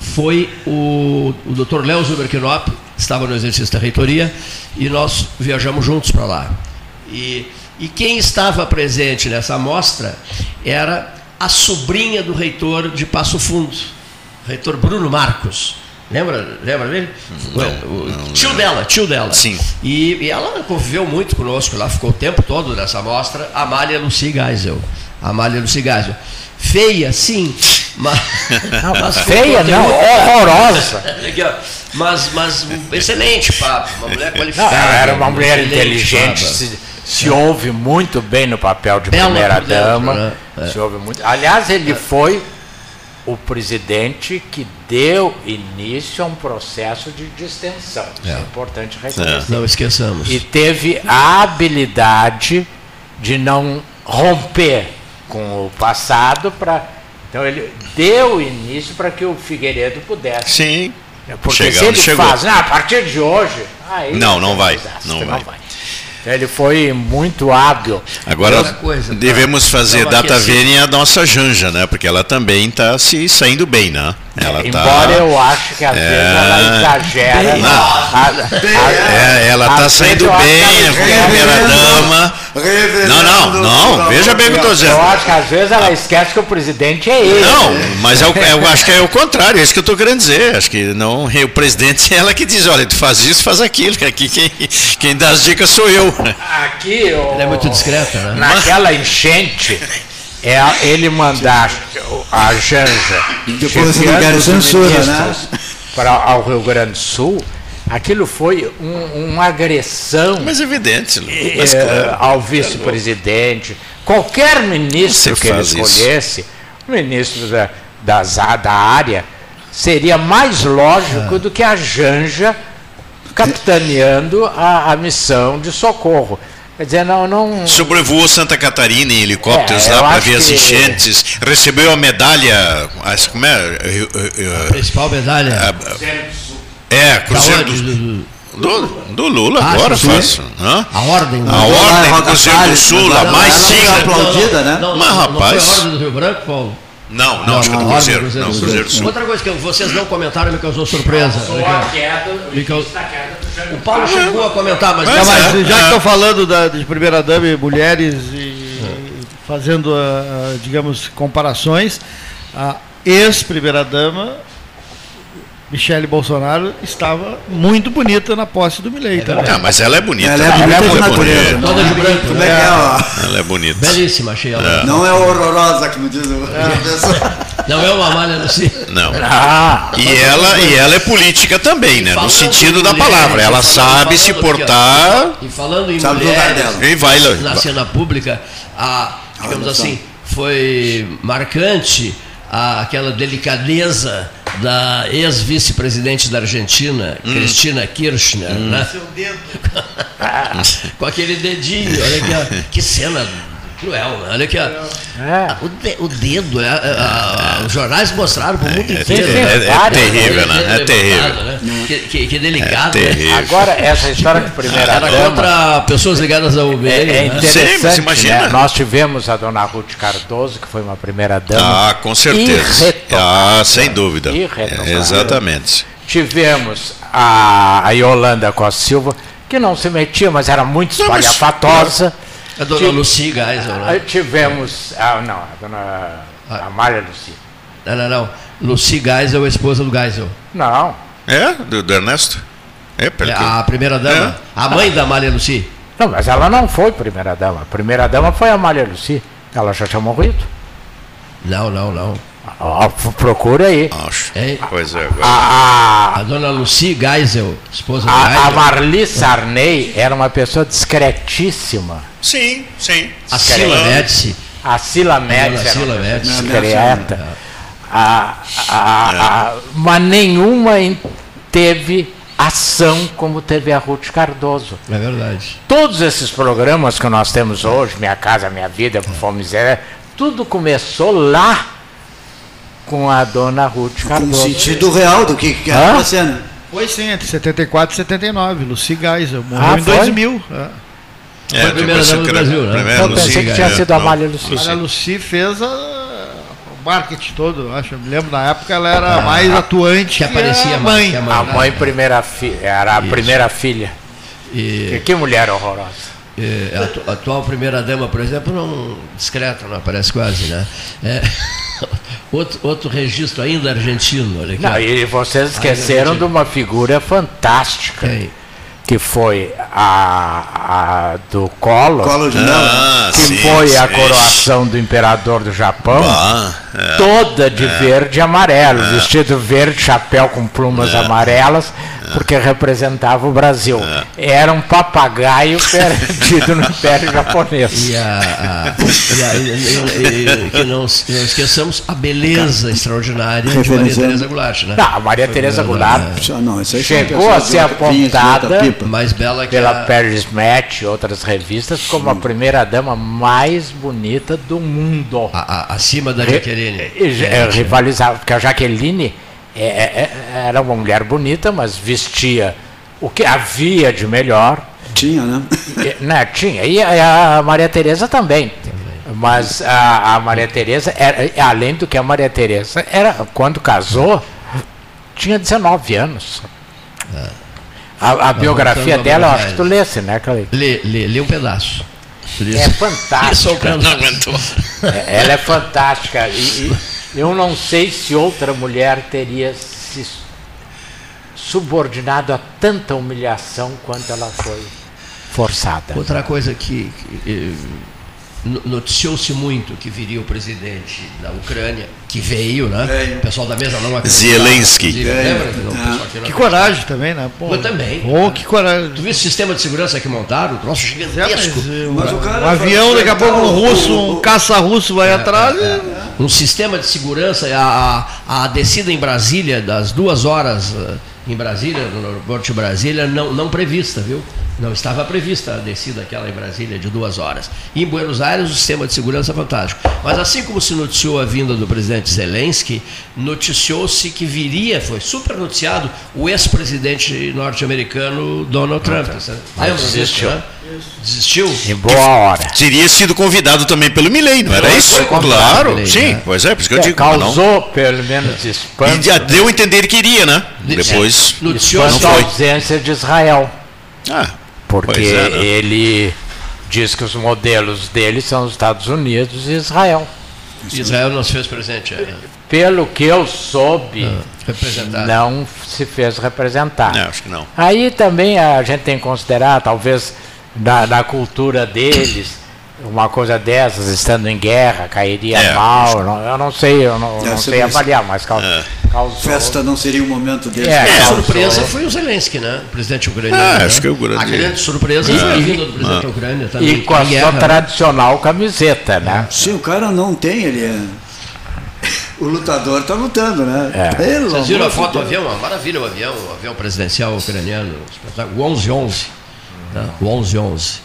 foi o, o Dr. Léo Zuberkinop, estava no exercício da reitoria, e nós viajamos juntos para lá. E, e quem estava presente nessa amostra era a sobrinha do reitor de Passo Fundo, reitor Bruno Marcos. Lembra, lembra dele? Não, o, não, tio não. dela, tio dela. Sim. E, e, ela conviveu muito conosco, lá ficou o tempo todo nessa mostra, Amália Lucy Geisel. Amália Lucy Geisel. Feia, sim, mas. Não, mas feia, não, horrorosa. mas, mas excelente papo, uma mulher qualificada. Não, era uma mulher inteligente, se, se é. ouve muito bem no papel de primeira-dama. Né? É. Se ouve muito. Aliás, ele foi o presidente que deu início a um processo de distensão. Isso é, é importante reconhecer. É. Não esqueçamos. E teve a habilidade de não romper com o passado para. Então ele deu início para que o Figueiredo pudesse. Sim. Porque Chegando, se ele chegou. faz, ah, a partir de hoje. Aí não, não vai. Não, não vai. Vai. Ele foi muito hábil. Agora coisa, devemos tá, fazer data vênia a nossa Janja, né? Porque ela também está se saindo bem, né? Ela tá Embora eu ache que às é... vezes ela exagera. Bem, a, a, a, é, ela está saindo bem, a primeira dama. Não, não, não, veja bem o que eu estou dizendo. Eu acho que às vezes ela esquece que o presidente é ele. Não, mas eu, eu acho que é o contrário, é isso que eu estou querendo dizer. Acho que não, o presidente é ela que diz, olha, tu faz isso, faz aquilo, que aqui quem, quem dá as dicas sou eu. Aqui, o, ela é muito discreta, né? Naquela enchente é ele mandar a Janja depois ligaram censura, né? para ao Rio Grande do Sul, aquilo foi um, uma agressão mas evidente mas, é, ao vice-presidente qualquer ministro que ele escolhesse isso. ministro da, das, da área seria mais lógico é. do que a Janja capitaneando a, a missão de socorro Quer dizer, não, não... Sobrevoou Santa Catarina em helicópteros é, lá para ver as enchentes, que... recebeu a medalha, as, como é? A principal medalha. A, é, Cruzeiro do, do, do Lula, ah, agora faço. A ordem do A ordem do Cruzeiro do Sul, a mais digna. aplaudida, né? Não, não, Mas, rapaz. Não foi a ordem do Rio Branco, Paulo? Não, não, não acho que é do Cruzeiro. Cruzeiro, não, Cruzeiro Sul. Outra coisa que vocês não comentaram me causou surpresa. a queda, me causou... O Paulo chegou a comentar, mas, mas, mas é, já que estou falando da, de primeira dama e mulheres e fazendo, uh, digamos, comparações, a ex-primeira dama Michele Bolsonaro estava muito bonita na posse do Milley. Tá? Ah, mas ela é bonita. Ela é bonita, ela é bonita. Toda de branco. Né? É, ela é bonita. Belíssima, achei ela. É. Não é horrorosa, como diz o é. Não é uma malha no si. Não. Ah, e, ela, e ela é política também, né? No sentido da palavra. Ela sabe se portar. E falando em sabe mulheres, e vai, na cena pública, a, digamos assim, foi marcante a, aquela delicadeza da ex-vice-presidente da Argentina, hum. Cristina Kirchner, hum. né? com aquele dedinho, olha que, que cena cruel, né? Olha aqui, ó. É. O, de, o, dedo, é, a, os jornais mostraram para o mundo é, inteiro. É, é, é, terrível, né? É terrível. Né? Que, que, que, delicado. Né? Agora, essa história de primeira Era dama, contra pessoas ligadas ao UBI. É, é né? interessante, Sim, imagina. Né? Nós tivemos a dona Ruth Cardoso, que foi uma primeira dama. Ah, com certeza. Ah, sem dúvida. exatamente. Tivemos a, a Yolanda Costa Silva, que não se metia, mas era muito espalhafatosa. A dona Tive- Lucy Geisel, Aí né? tivemos. Ah, não, a dona Ah. Amália Luci. Não, não, não. Lucy Geisel, a esposa do Geisel. Não. É, do, do Ernesto? É, pelo É a primeira dama. A mãe da Amália Lucy. Não, mas ela não foi primeira dama. A primeira dama foi a Amália Luci. Ela já tinha morrido. Não, não, não. Ó, procura aí. Acho. Hein? Pois é, agora. A, A dona Lucy Geisel, esposa do a, a Geisel. Marli Sarney era uma pessoa discretíssima. Sim, sim. A Sila Médici. A Sila Médici era Sila Médici. discreta. A, a, a, mas nenhuma teve ação como teve a Ruth Cardoso. É verdade. Todos esses programas que nós temos hoje, Minha Casa Minha Vida, Fome Miséria, tudo começou lá com a dona Ruth Com o Cardoso. sentido real do que era acontecendo. Foi sim, entre 74 e 79. Lucy Geisel. Morreu Ah, em foi? 2000. É. É, Foi a primeira dama do Brasil, né? primeira Eu pensei Lucy, que tinha é, sido a não, Amália Lucy. A Lucy fez a- o marketing todo, acho. Eu me lembro na época ela era mais atuante Que aparecia a mãe. a A mãe primeira fi- era a Isso. primeira filha. E, Que, que mulher horrorosa. E a atu- atual primeira dama, por exemplo, não discreta, não aparece quase, né? É, outro, outro registro ainda argentino, olha aqui. Não, e vocês esqueceram de uma figura fantástica, Quem? que foi a, a do Collor, Colo de. Ah, que sim, foi a sim. coroação do imperador do Japão. Ah, é. Toda de verde e amarelo, vestido verde, chapéu com plumas amarelas, porque representava o Brasil. Era um papagaio perdido no Império Japonês. E, a, a- e a- e- e- e- que não, não esqueçamos a beleza extraordinária de Maria. Teresa Goulart, né? Não, a Maria Teresa Goulart não, uma Chegou a ser apontada. Mais bela que pela a, Paris Match e outras revistas como a primeira dama mais bonita do mundo. a- a- acima da Re- Jaqueline. é, rivalizava, porque a Jaqueline é- é- é- era uma mulher bonita, mas vestia o que havia de melhor. Tinha, né? E, né, tinha. E a, a Maria Tereza também. Mas a, a Maria Tereza, era, além do que a Maria Tereza, era, quando casou, tinha 19 anos. A, a biografia voltando a dela, eu acho que tu lesse, né, Cleide? Lê, lê, lê um pedaço. É fantástica. um pedaço. Não aguentou. É, Ela é fantástica. E, e eu não sei se outra mulher teria se subordinado a tanta humilhação quanto ela foi forçada. Outra coisa que, que, eh, noticiou-se muito que viria o presidente da Ucrânia, que veio, né? Veio. O pessoal da mesa não acreditava. Zelensky. Lembra? que não- o não Que coragem também, né? Pô, Eu também. Pô, que coragem. Tu viu esse sistema de segurança que montaram? O troço É, gigantesco. mas, eh, Mas o cara um avião, daqui a pouco um o- russo, o- um caça-russo vai atrás. e- Um sistema de segurança, a, a, a descida em Brasília, das duas horas eh, em Brasília, no aeroporto de Brasília, não, não prevista, viu? Não estava prevista a descida aquela em Brasília de duas horas. E em Buenos Aires o sistema de segurança é fantástico. Mas assim como se noticiou a vinda do presidente Zelensky, noticiou-se que viria, foi super noticiado, o ex-presidente norte-americano Donald Trump. Disso, desistiu. né? Desistiu? Em boa hora. Teria sido convidado também pelo Milley, não era isso? Claro, Milley, sim, né? pois é, por isso que eu É, digo. mas não. causou pelo menos espanto. E já deu a entender que iria, né? Depois. Não Espanto a ausência de Israel. Ah, Porque é, né? ele diz que os modelos dele são os Estados Unidos e Israel. Israel não se fez presente. É. Pelo que eu soube, representado. não se fez representar. não, acho que não. Aí também a gente tem que considerar, talvez, na, na cultura deles, uma coisa dessas, estando em guerra, cairia É, mal. não- eu não sei, eu não, não sei avaliar, mas cau- É. causou. Festa não seria o momento dele. É, A causou- surpresa foi o Zelensky, né? O presidente ucraniano. Ah, né? acho que é o grande- A grande surpresa foi a vinda do presidente da Ucrânia também. E com a em sua guerra, né? tradicional camiseta, né? Sim, o cara não tem, ele é. O lutador tá lutando, né? É. Pelo Vocês viram a foto do avião? Uma maravilha o avião, o avião presidencial ucraniano, o 11-11. Né? O 11-11.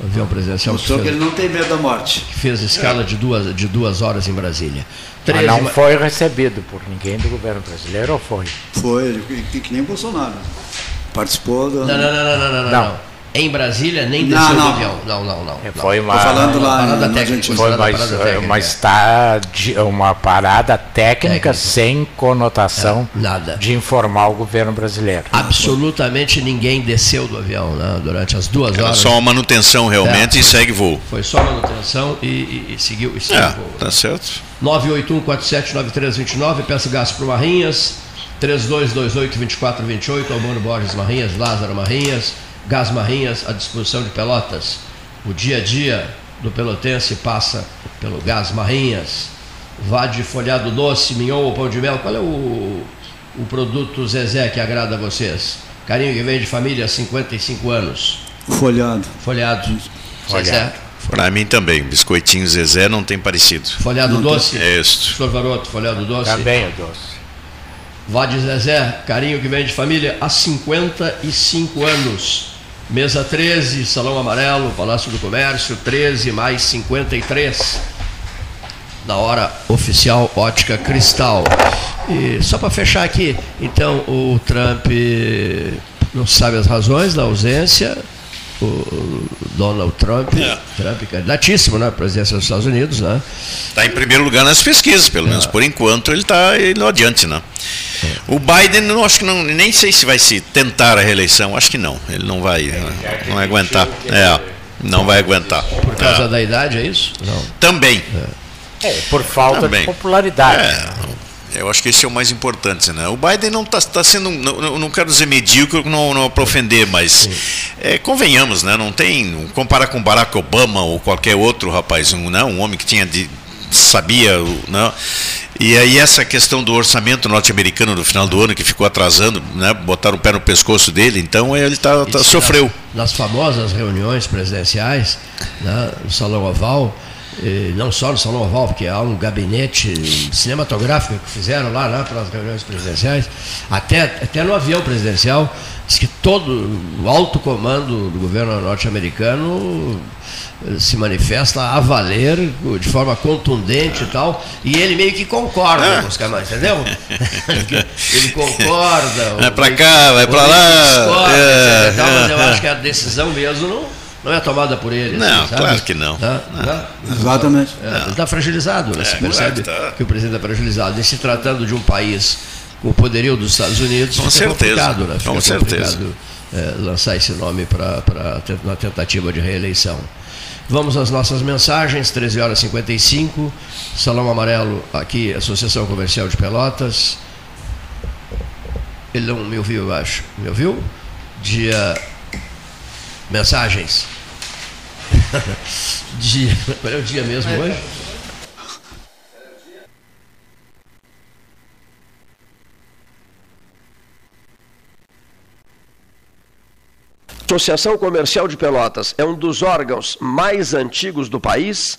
O avião presidencial que Mostrou que fez, ele não tem medo da morte. que fez escala de duas, de duas horas em Brasília. Mas 13 não foi recebido por ninguém do governo brasileiro, ou foi? Foi, que, que nem Bolsonaro. Participou do. Não, não, não, não, não, não, não, Não. Em Brasília nem desceu Não, do não. avião. Não, não, não. É, não. foi uma, falando lá parada na técnica, foi uma, considerada parada técnica, uma, é. parada técnica, Técnica. sem conotação É, nada. de informar o governo brasileiro. Absolutamente ninguém desceu do avião né, durante as duas Era horas. só uma manutenção realmente É. e segue voo. Foi só manutenção e, e- e seguiu. E seguiu É, voo. tá certo. 981-479329, peça gás para o Marrinhas, 3228-2428, Almano Borges Marrinhas, Lázaro Marrinhas, Gás Marrinhas, à disposição de Pelotas. O dia a dia do pelotense passa pelo Gás Marrinhas. Vá de folhado doce, mignon ou pão de mel. Qual é o, o produto Zezé que agrada a vocês? Carinho que vem de família há 55 anos. Folhado. Folhado. Zezé. Para mim também. Biscoitinho Zezé não tem parecido. Folhado doce. É isso. Senhor Varoto, folhado doce. Também o doce. Vá de Zezé, carinho que vem de família há 55 anos. Mesa 13, Salão Amarelo, Palácio do Comércio, 13 mais 53. Na hora oficial Ótica Cristal. E só para fechar aqui, então o Trump não sabe as razões da ausência. O Donald Trump, É. Trump candidatíssimo na presidência dos Estados Unidos, né? Está em primeiro lugar nas pesquisas, pelo menos por enquanto ele está indo adiante, né? O Biden, não acho que não, nem sei se vai se tentar a reeleição, acho que não. Ele não vai, não vai aguentar. É, não vai aguentar. Por causa É. da idade, é isso? Não. Também. É, por falta Também. de popularidade. É, eu acho que esse é o mais importante, né? O Biden não está sendo, não, não- não quero dizer medíocre, não, não para ofender, mas é, convenhamos, né? Não tem comparar com Barack Obama ou qualquer outro rapaz, um, né? um homem que tinha de sabia, o- né? E aí essa questão do orçamento norte-americano no final do ano que ficou atrasando, né? Botaram o pé no pescoço dele, então ele tá, tá- sofreu. Nas, nas famosas reuniões presidenciais, né, no Salão Oval, não só no Salão Oval, porque há um gabinete cinematográfico que fizeram lá né, para as reuniões presidenciais, até, até no avião presidencial, diz que todo o alto comando do governo norte-americano eh, se manifesta a valer de forma contundente e tal, e ele meio que concorda com os camarões, entendeu? ele concorda. Vai pra o- cá, vai o- lá, discorda, é, tal, mas eu acho que a decisão mesmo não, não é tomada por ele. Não, assim, sabe? claro que não. Tá? Tá? Exatamente. É, ele está fragilizado, né? Se claro percebe que tá. que o presidente está fragilizado. E se tratando de um país com o poderio dos Estados Unidos, Com fica certeza, complicado, né? Fica com certeza. complicado, é, lançar esse nome para na tentativa de reeleição. Vamos às nossas mensagens, 13 horas e 55, Salão Amarelo, aqui, Associação Comercial de Pelotas. Ele não me ouviu, eu acho. Me ouviu? Dia. Mensagens. dia. Qual é o dia mesmo hoje? Associação Comercial de Pelotas é um dos órgãos mais antigos do país,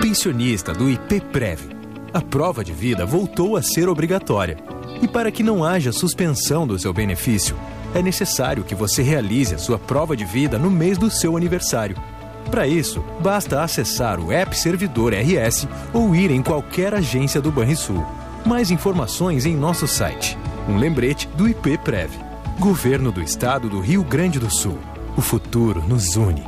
Pensionista do IPPREV. A prova de vida voltou a ser obrigatória. E para que não haja suspensão do seu benefício, é necessário que você realize a sua prova de vida no mês do seu aniversário. Para isso, basta acessar o app Servidor RS ou ir em qualquer agência do Banrisul. Mais informações em nosso site. Um lembrete do IP Prev. Governo do Estado do Rio Grande do Sul. O futuro nos une.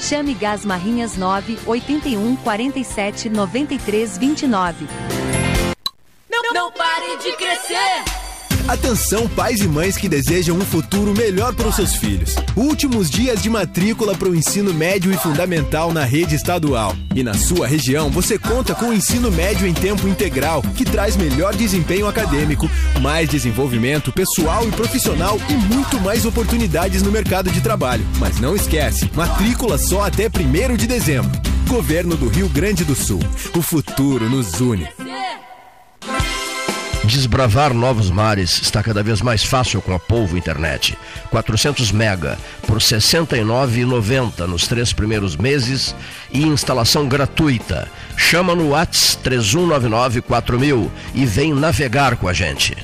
Chame Gás Marrinhas 9 81 47 93 29. Não, não pare de crescer! Atenção, pais e mães que desejam um futuro melhor para os seus filhos. Últimos dias de matrícula para o ensino médio e fundamental na rede estadual. E na sua região você conta com o ensino médio em tempo integral, que traz melhor desempenho acadêmico, mais desenvolvimento pessoal e profissional e muito mais oportunidades no mercado de trabalho. Mas não esquece, matrícula só até 1 de dezembro. Governo do Rio Grande do Sul. O futuro nos une. Desbravar novos mares está cada vez mais fácil com a Polvo Internet. 400 mega por R$ 69,90 nos três primeiros meses e instalação gratuita. Chama no Whats 31994000 e vem navegar com a gente.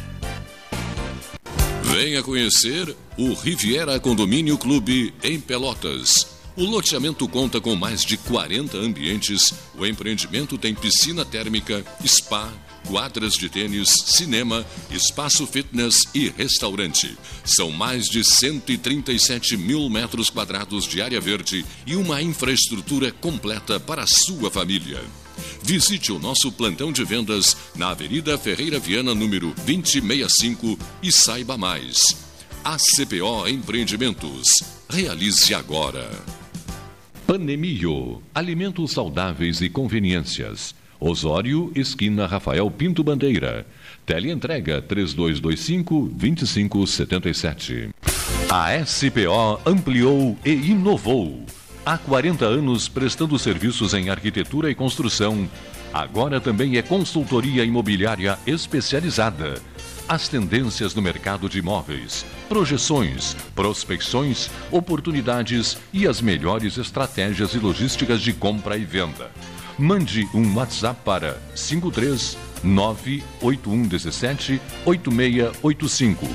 Venha conhecer o Riviera Condomínio Clube em Pelotas. O loteamento conta com mais de 40 ambientes. O empreendimento tem piscina térmica, spa, quadras de tênis, cinema, espaço fitness e restaurante. São mais de 137 mil metros quadrados de área verde e uma infraestrutura completa para a sua família. Visite o nosso plantão de vendas na Avenida Ferreira Viana, número 2065 e saiba mais. ACPO Empreendimentos. Realize agora. Panemio. Alimentos saudáveis e conveniências. Osório, esquina Rafael Pinto Bandeira. Teleentrega 3225-2577. A SPO ampliou e inovou. Há 40 anos prestando serviços em arquitetura e construção. Agora também é consultoria imobiliária especializada. As tendências no mercado de imóveis, projeções, prospecções, oportunidades e as melhores estratégias e logísticas de compra e venda. Mande um WhatsApp para 53 98117 8685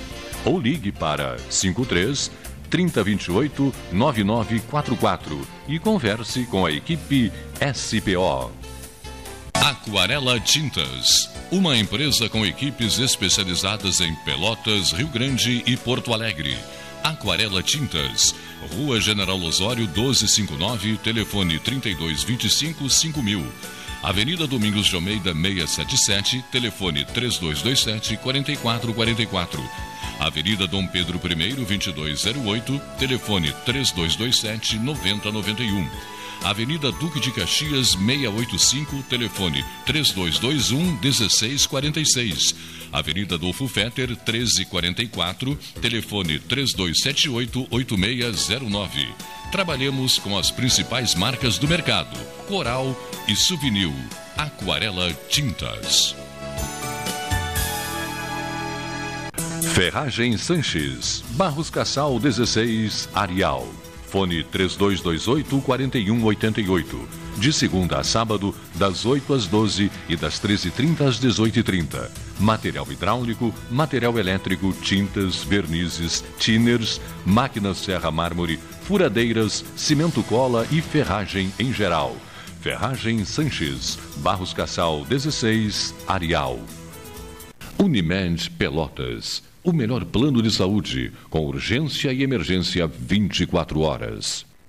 ou ligue para 53 3028 9944 e converse com a equipe SPO. Aquarela Tintas, uma empresa com equipes especializadas em Pelotas, Rio Grande e Porto Alegre. Aquarela Tintas, Rua General Osório 1259, telefone 3225 5000. Avenida Domingos de Almeida 677, telefone 3227 4444. Avenida Dom Pedro I 2208, telefone 3227 9091. Avenida Duque de Caxias 685, telefone 3221 1646. Avenida Adolfo Fetter 1344, telefone 3278 8609. Trabalhamos com as principais marcas do mercado: Coral e Souvenir, Aquarela Tintas. Ferragem Sanches, Barros Cassal 16, Arial. Fone 3228 4188. De segunda a sábado, das 8 às 12 e das 13h30 às 18h30. Material hidráulico, material elétrico, tintas, vernizes, tinners, máquinas serra mármore, furadeiras, cimento cola e ferragem em geral. Ferragem Sanches, Barros Cassal 16, Arial. Unimed Pelotas. O melhor plano de saúde, com urgência e emergência 24 horas.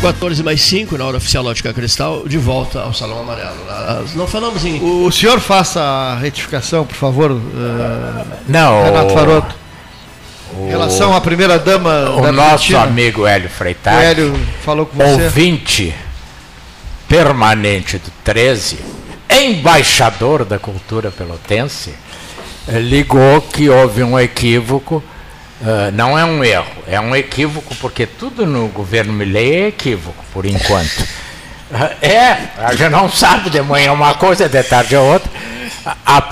14 mais 5, na hora oficial Lógica Cristal, de volta ao Salão Amarelo. Nós não falamos em. O, o senhor faça a retificação, por favor, uh, não, Renato Faroto. Em relação à primeira dama o da nosso Argentina. amigo Hélio Freitag, O Hélio falou com você. ouvinte permanente do 13, embaixador da cultura pelotense, ligou que houve um equívoco. Eh, não é um erro, é um equívoco, porque tudo no governo Milley é equívoco, por enquanto. Eh, É, a gente não sabe de manhã uma coisa, de tarde é outra. A- a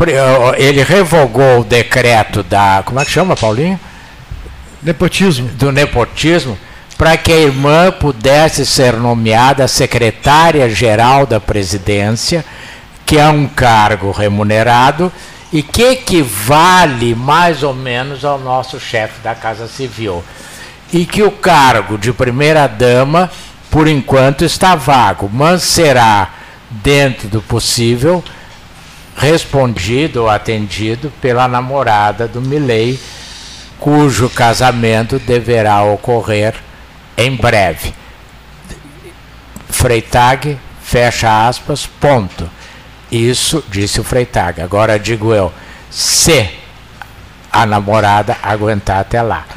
ele revogou o decreto da. Como é que chama, Paulinho? Nepotismo. Do nepotismo, para que a irmã pudesse ser nomeada secretária-geral da presidência, que é um cargo remunerado e que equivale mais ou menos ao nosso chefe da Casa Civil. E que o cargo de primeira-dama, por enquanto, está vago, mas será, dentro do possível, respondido ou atendido pela namorada do Milley, cujo casamento deverá ocorrer em breve. Freitag, fecha aspas, ponto. Isso disse o Freitag. Agora digo eu, se a namorada aguentar até lá.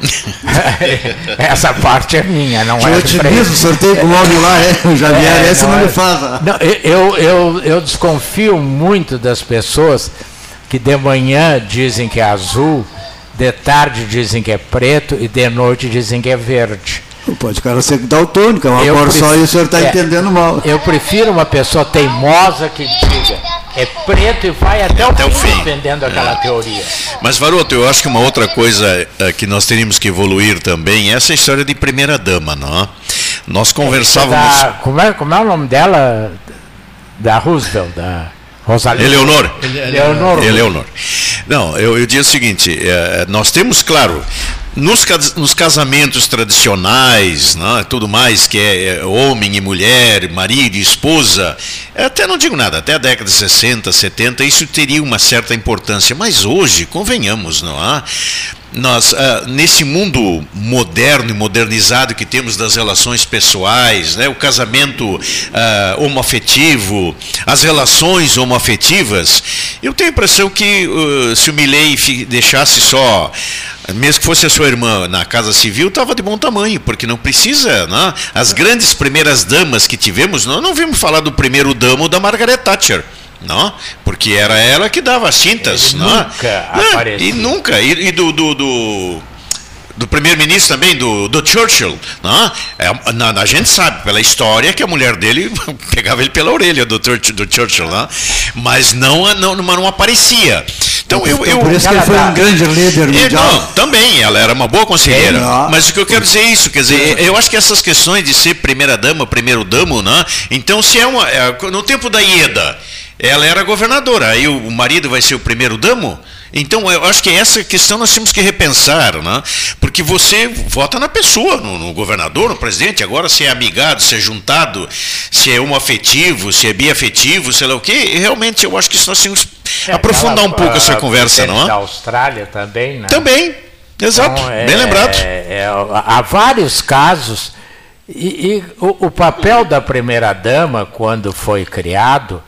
Essa parte é minha, não Que é otimismo, Freitag. o senhor tem com o homem lá, é? O Javier, essa não é- me faz. Não, eu, eu, eu desconfio muito das pessoas que de manhã dizem que é azul, de tarde dizem que é preto e de noite dizem que é verde. Pode cara ser daltônico, é uma eu cor só e o senhor está é, entendendo mal. Eu prefiro uma pessoa teimosa que diga é preto e vai até, até o, fim, fim defendendo aquela é. teoria. Mas, Varoto, eu acho que uma outra coisa é, que nós teríamos que evoluir também é essa história de primeira dama, não é? Nós conversávamos. Da, como, é, como é o nome dela? Da Roosevelt, da. Rosalina. Eleonor. Eleonor. Eleonor. Não, eu, eu digo o seguinte: é, nós temos, claro, nos, nos, casamentos tradicionais, né, tudo mais, que é, é, homem e mulher, marido e esposa, até não digo nada, até a década de 60, 70, isso teria uma certa importância. Mas hoje, convenhamos, não há? Nós, uh, nesse mundo moderno e modernizado que temos das relações pessoais, né, o casamento uh, homoafetivo, as relações homoafetivas, eu tenho a impressão que uh, se o Milley deixasse só mesmo que fosse a sua irmã na Casa Civil, estava de bom tamanho, porque não precisa. Né? As grandes primeiras damas que tivemos, nós não vimos falar do primeiro damo da Margaret Thatcher não? Porque era ela que dava as tintas, Ele não? Nunca apareceu. E nunca. E, e do, do, do do primeiro-ministro também, do, do Churchill. Não? É, na, a gente sabe pela história que a mulher dele pegava ele pela orelha do, do Churchill, não? mas não, não, não aparecia. Então, eu, eu, por isso que ele foi um grande líder mundial. Não, também, ela era uma boa conselheira. É, mas o que eu quero dizer é isso, quer dizer, eu acho que essas questões de ser primeira dama, primeiro damo, né? então se é uma. É, no tempo da Ieda ela era governadora, aí o marido vai ser o primeiro damo? Então, eu acho que essa questão nós temos que repensar, né? porque você vota na pessoa, no, no, governador, no presidente, agora se é amigado, se é juntado, se é homoafetivo, se é biafetivo, sei lá o quê, realmente eu acho que nós temos que é, aprofundar um pouco a, essa conversa, não é? Da Austrália também, né? Também, exato, então, é, bem lembrado. É, é, há vários casos, e, e o, o papel da primeira-dama, quando foi criado,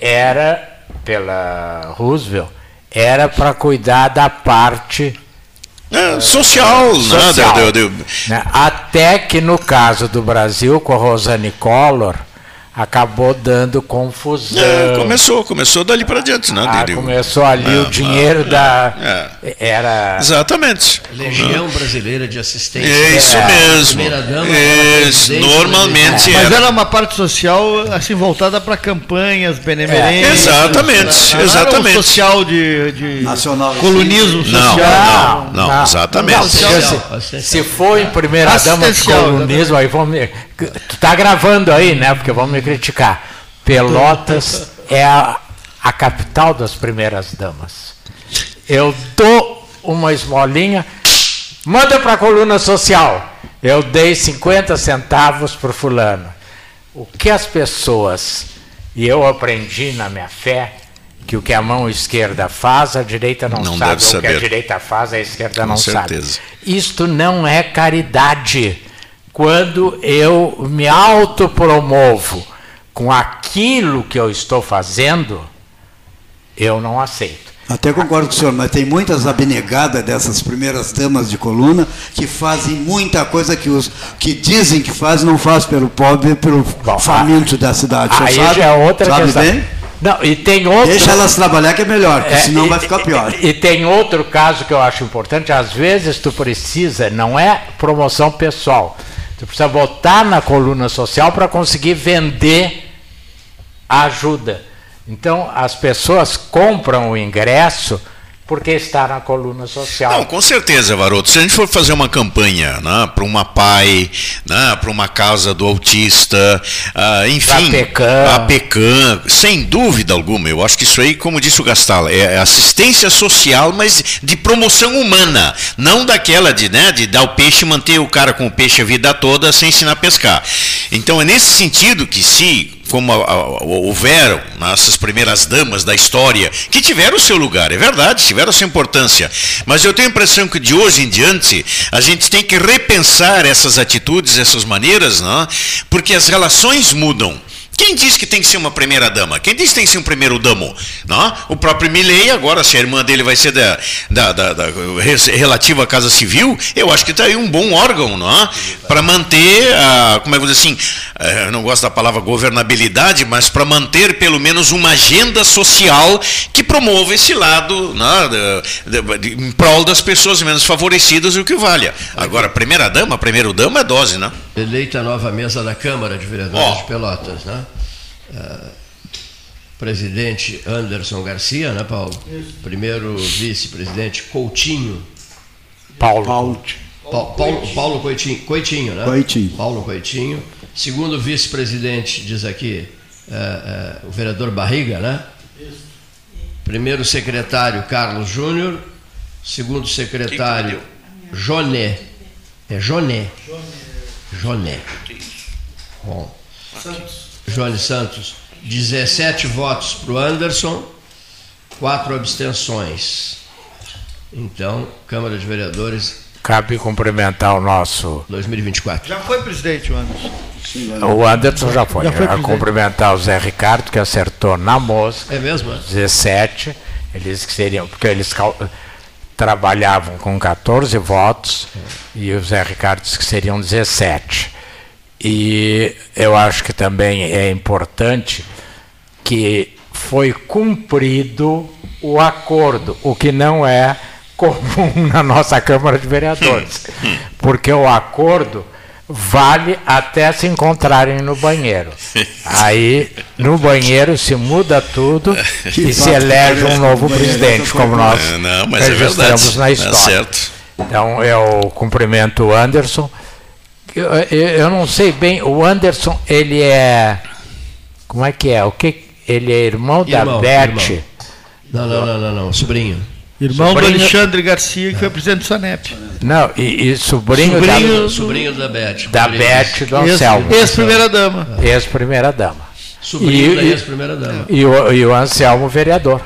era, pela Roosevelt, era para cuidar da parte é, social, social. Né? De... Né? Até que no caso do Brasil, com a Rosane Collor, acabou dando confusão. É, começou, começou dali para diante, né? Ah, começou ali é, o dinheiro é, da é. era exatamente Legião Brasileira de Assistência. É isso mesmo. Isso, normalmente. Mas era uma parte social assim voltada para campanhas benemerentes. exatamente, não, exatamente. Não social de, de nacional colunismo social. Não, não, não, exatamente. se, se for em primeira dama de colunismo, aí vamos Tu tá gravando aí, né? Porque vamos criticar. Pelotas é a, a capital das primeiras damas. Eu dou uma esmolinha, manda para a coluna social. Eu dei 50 centavos para fulano. O que as pessoas, e eu aprendi na minha fé, que o que a mão esquerda faz, a direita não, não sabe. O que a direita faz, a esquerda Com não certeza. sabe. Isto não é caridade quando eu me autopromovo com aquilo que eu estou fazendo, eu não aceito. Até concordo com o senhor, mas tem muitas abnegadas dessas primeiras damas de coluna que fazem muita coisa que os que dizem que fazem, não faz pelo pobre, pelo Bom, faminto da cidade. Aí sabe, já é outra sabe questão. Bem? Não, e tem outro... Deixa elas trabalhar que é melhor, porque é, senão e, vai ficar pior. E, e, tem outro caso que eu acho importante, às vezes tu precisa, não é promoção pessoal, você precisa botar na coluna social para conseguir vender a ajuda. Então, as pessoas compram o ingresso porque está na coluna social. Não, com certeza, Varoto. Se a gente for fazer uma campanha né, para uma PAI, né, para uma casa do autista, uh, enfim, a PECAM. a PECAM, sem dúvida alguma, eu acho que isso aí, como disse o Gastal, é assistência social, mas de promoção humana, não daquela de, né, de dar o peixe e manter o cara com o peixe a vida toda sem ensinar a pescar. Então é nesse sentido que se como houveram essas primeiras damas da história, que tiveram o seu lugar, é verdade, tiveram a sua importância. Mas eu tenho a impressão que de hoje em diante a gente tem que repensar essas atitudes, essas maneiras, não? porque as relações mudam. Quem diz que tem que ser uma primeira-dama? Quem diz que tem que ser um primeiro-damo? Não? O próprio Milley, agora, se a irmã dele vai ser da, da, da, da relativa à Casa Civil, eu acho que está aí um bom órgão, não? Para manter, a, como é que eu vou dizer assim, eh, eu não gosto da palavra governabilidade, mas para manter pelo menos uma agenda social que promova esse lado de, em prol das pessoas menos favorecidas, o que valha. Agora, primeira-dama, primeiro-dama é dose, né? Eleita a nova mesa da Câmara de Vereadores oh. de Pelotas, né? Uh, presidente Anderson Garcia, né, Paulo? Isso. Primeiro vice-presidente Coutinho. Paulo. Paulo. Paulo, Paulo, Paulo Coitinho, Coitinho, né? Coitinho. Paulo Coitinho. Segundo vice-presidente, diz aqui, uh, uh, o vereador Barriga, né? Isso. Primeiro secretário, Carlos Júnior. Segundo secretário, Joné. É Joné. Joné. Bom. Santos. Joane Santos, 17 votos para o Anderson, 4 abstenções. Então, Câmara de Vereadores. Cabe cumprimentar o nosso. 2024. Já foi presidente o Anderson. o Anderson já foi. Já foi cumprimentar o Zé Ricardo, que acertou na mosca. É mesmo? 17. Eles que seriam. Porque eles trabalhavam com 14 votos e o Zé Ricardo disse que seriam 17. E eu acho que também é importante que foi cumprido o acordo, o que não é comum na nossa Câmara de Vereadores. Porque o acordo vale até se encontrarem no banheiro. Aí, no banheiro, se muda tudo e se elege um novo presidente, como nós não, é registramos é na história. Então, eu cumprimento o Anderson eu, não sei bem, o Anderson, ele é. Como é que é? O que ele é irmão, irmão da Beth? Não, não, não, não, não, sobrinho. Irmão sobrinho, do Alexandre Garcia, que foi presidente do Sanep. Não, e, e sobrinho, sobrinho, da, sobrinho da Beth. Da Beth do Anselmo. Ex-primeira-dama. Ex-primeira-dama. Sobrinho e, da ex-primeira-dama. E, o, e o Anselmo, vereador.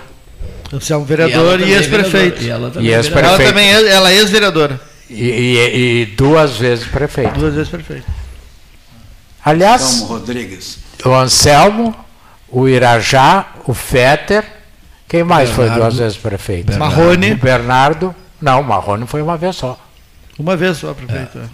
Anselmo, vereador e, e ex-prefeito. E ela também, ex ela também é, ela é ex-vereadora. E, e, e, duas vezes prefeito. Duas vezes prefeito. Aliás, Anselmo Rodrigues. o Anselmo, o Irajá, o Fetter, quem mais Bernardo, foi duas vezes prefeito? Bernardo. Marrone. O Bernardo. Não, o Marrone foi uma vez só. Uma vez só, prefeito. É. é.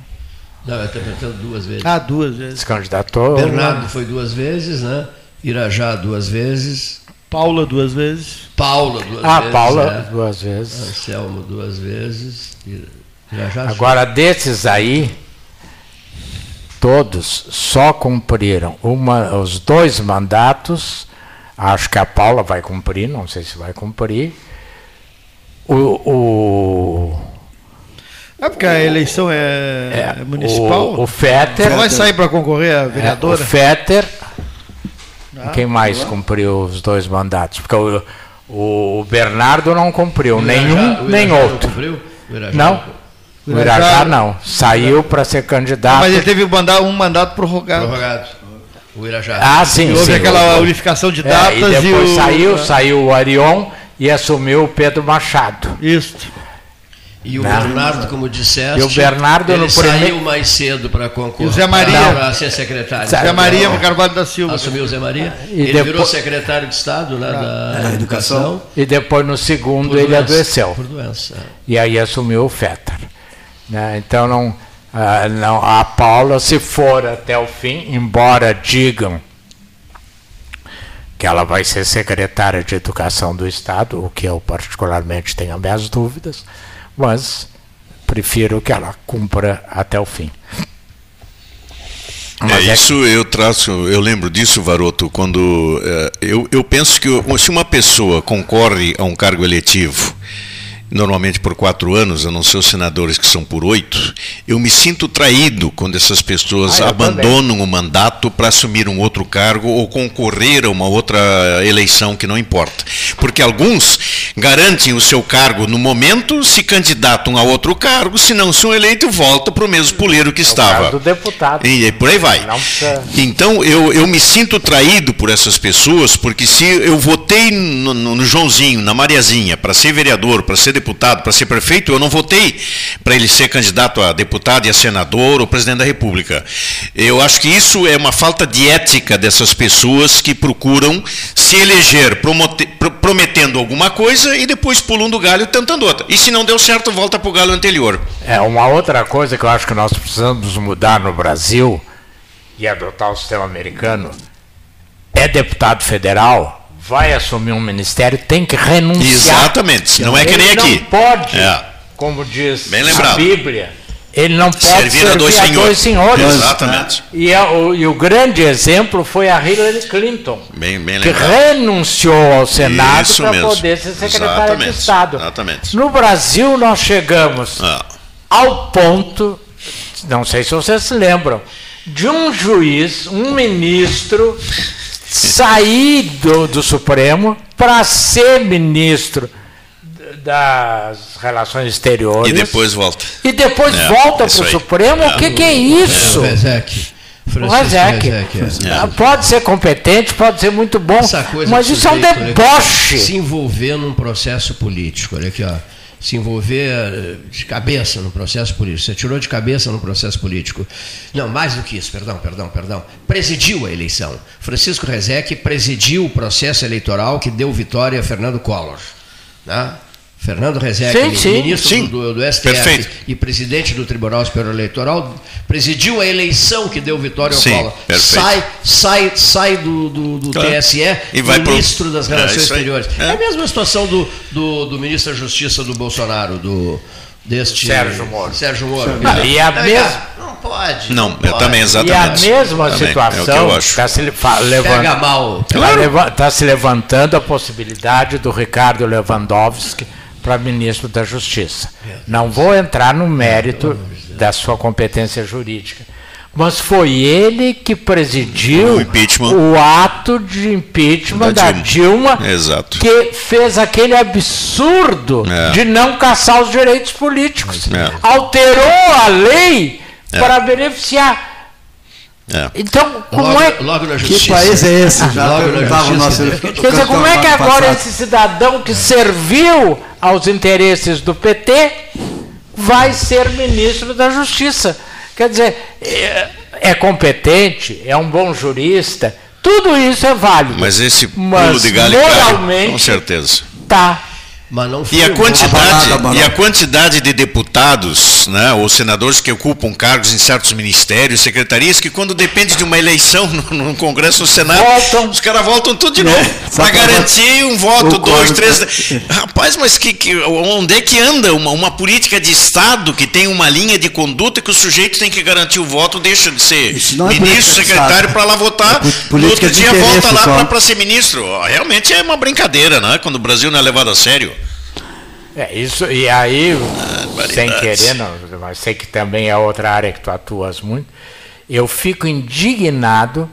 Não, eu estou perguntando duas vezes. Ah, duas vezes. Se candidatou. Bernardo foi duas vezes, né? Irajá duas vezes. Paula duas vezes. Paula duas ah, vezes. Ah, Paula é. duas vezes. Anselmo duas vezes. Já, já Agora, desses aí, todos só cumpriram uma, os dois mandatos. Acho que a Paula vai cumprir, não sei se vai cumprir. O. o é porque a eleição é, é municipal. O, o Fetter. Só vai sair para concorrer a vereadora? É, o Fetter. Ah, quem mais cumpriu os dois mandatos? Porque o, o Bernardo não cumpriu, nenhum nem outro. Cumpriu? Não. O Irajá não. Saiu para ser candidato. Mas ele teve um mandato prorrogado. Prorrogado. O Irajá. Ah, sim. Houve sim, aquela o... unificação de datas. É, e depois e o... saiu, saiu o Arion e assumiu o Pedro Machado. Isso. E o não. Bernardo, como disseste, e o Bernardo ele no saiu primeiro... mais cedo para concorrer. E o Zé Maria para ser secretário. Zé Maria Carvalho da Silva. Assumiu o Zé Maria. E ele depois... virou secretário de Estado né, da, da Educação. E depois no segundo ele doença, adoeceu. Por doença. E aí assumiu o Fetter. Né? Então não, a, não, a Paula, se for até o fim, embora digam que ela vai ser secretária de Educação do Estado, o que eu particularmente tenho minhas dúvidas, mas prefiro que ela cumpra até o fim. Mas é, é isso eu traço, eu lembro disso, Varoto, quando é, eu, eu penso que se uma pessoa concorre a um cargo eletivo normalmente por quatro anos, a não ser os senadores que são por oito, eu me sinto traído quando essas pessoas ah, abandonam também. o mandato para assumir um outro cargo ou concorrer a uma outra eleição que não importa. Porque alguns garantem o seu cargo no momento, se candidatam a outro cargo, se não são eleitos, volta para o mesmo puleiro que é estava. do deputado. E, e por aí vai. Então eu, eu me sinto traído por essas pessoas, porque se eu votei no, no Joãozinho, na Mariazinha, para ser vereador, para ser deputado, para ser prefeito, eu não votei para ele ser candidato a deputado e a senador ou presidente da República. Eu acho que isso é uma falta de ética dessas pessoas que procuram se eleger prometendo alguma coisa e depois pulam do galho tentando outra. E se não deu certo, volta para o galho anterior. É, uma outra coisa que eu acho que nós precisamos mudar no Brasil e adotar o sistema americano é deputado federal, vai assumir um ministério, tem que renunciar. Exatamente, não é que nem aqui. Não pode, é. como diz a Bíblia, ele não pode servir, servir a dois, a dois senhores. Exatamente. E, é o, e, o, grande exemplo foi a Hillary Clinton, bem, bem que renunciou ao Senado para poder ser secretária Exatamente. de Estado. Exatamente. No Brasil, nós chegamos ah. ao ponto, não sei se vocês se lembram, de um juiz, um ministro, sair do, do Supremo para ser ministro das relações exteriores. E depois volta. E depois é, volta para o Supremo? É. O que, que é isso? É, Rezec. É. Pode ser competente, pode ser muito bom, mas isso é um deboche. Se envolver num processo político. Olha aqui, ó se envolver eh, de cabeça no processo político. Você tirou de cabeça no processo político. Não, mais do que isso, perdão, perdão, perdão. Presidiu a eleição. Francisco Rezec presidiu o processo eleitoral que deu vitória a Fernando Collor. Né? Fernando Rezec, sim, sim, ministro sim. Do, do, STF perfeito. e presidente do Tribunal Superior Eleitoral, presidiu a eleição que deu vitória ao Collor. Sai, sai, sai do, do, do TSE e vai ministro pro... das Relações é, Exteriores. É. é. a mesma situação do, do, do ministro da Justiça do Bolsonaro, do deste Sérgio Moro. Sérgio Moro. Não, e a mesma não pode. Não, não eu também exatamente. E a mesma também, situação está é se levantando, claro. tá se levantando a possibilidade do Ricardo Lewandowski para ministro da Justiça. Não vou entrar no mérito da sua competência jurídica, mas foi ele que presidiu o, o ato de impeachment da, da Dilma, Dilma que fez aquele absurdo é. de não caçar os direitos políticos. É. Alterou a lei é. para beneficiar é. Então, como logo, é logo na justiça. Que país é esse? Já logo perguntava o nosso. Quer dizer, como é que agora passado. esse cidadão que serviu aos interesses do PT vai ser ministro da Justiça? Quer dizer, é, é competente, é um bom jurista, tudo isso é válido. Mas esse pulo de galho moralmente, com certeza. Tá e a quantidade e a quantidade de deputados, né, ou senadores que ocupam cargos em certos ministérios, secretarias, que quando depende de uma eleição no, no Congresso, no Senado, voltam. os caras voltam tudo de é, novo para garantir um voto, dois, três. Rapaz, mas que, que, onde é que anda uma, uma política de Estado que tem uma linha de conduta que o sujeito tem que garantir o voto, deixa de ser é ministro, secretário para lá votar, é no outro dia volta lá para ser ministro. Realmente é uma brincadeira, né? Quando o Brasil não é levado a sério. É, isso, e aí, sem querer, não, mas sei que também é outra área que tu atuas muito, eu fico indignado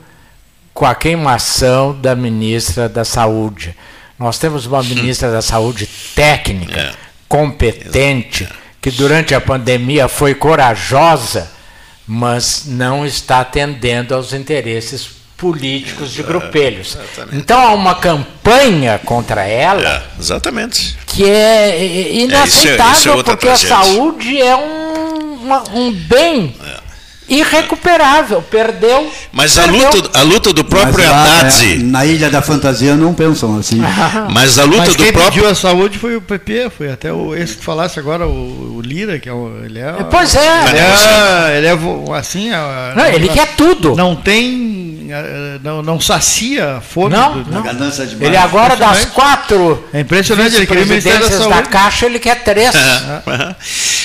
com a queimação da ministra da Saúde. Nós temos uma ministra da Saúde técnica, é. competente, que durante a pandemia foi corajosa, mas não está atendendo aos interesses políticos de grupelhos. Exatamente. Então há uma campanha contra ela. É, exatamente. Que é inaceitável, é, isso é, isso é porque tragédia. a saúde é um, uma, um bem. É irrecuperável, perdeu. Mas perdeu. A, luta, a luta do próprio lá, Haddad. É, na Ilha da Fantasia não pensam assim. Mas a luta Mas do quem próprio. pediu a saúde foi o PP, foi até o, esse que falasse agora, o, o Lira, que é o, ele é. Pois é. Ele é, ele é assim. Não, ele quer tudo. Não tem. Não, não sacia a fome. Não, do, não. Ele agora das quatro. É impressionante, ele queria o da, da Caixa, ele quer três. É.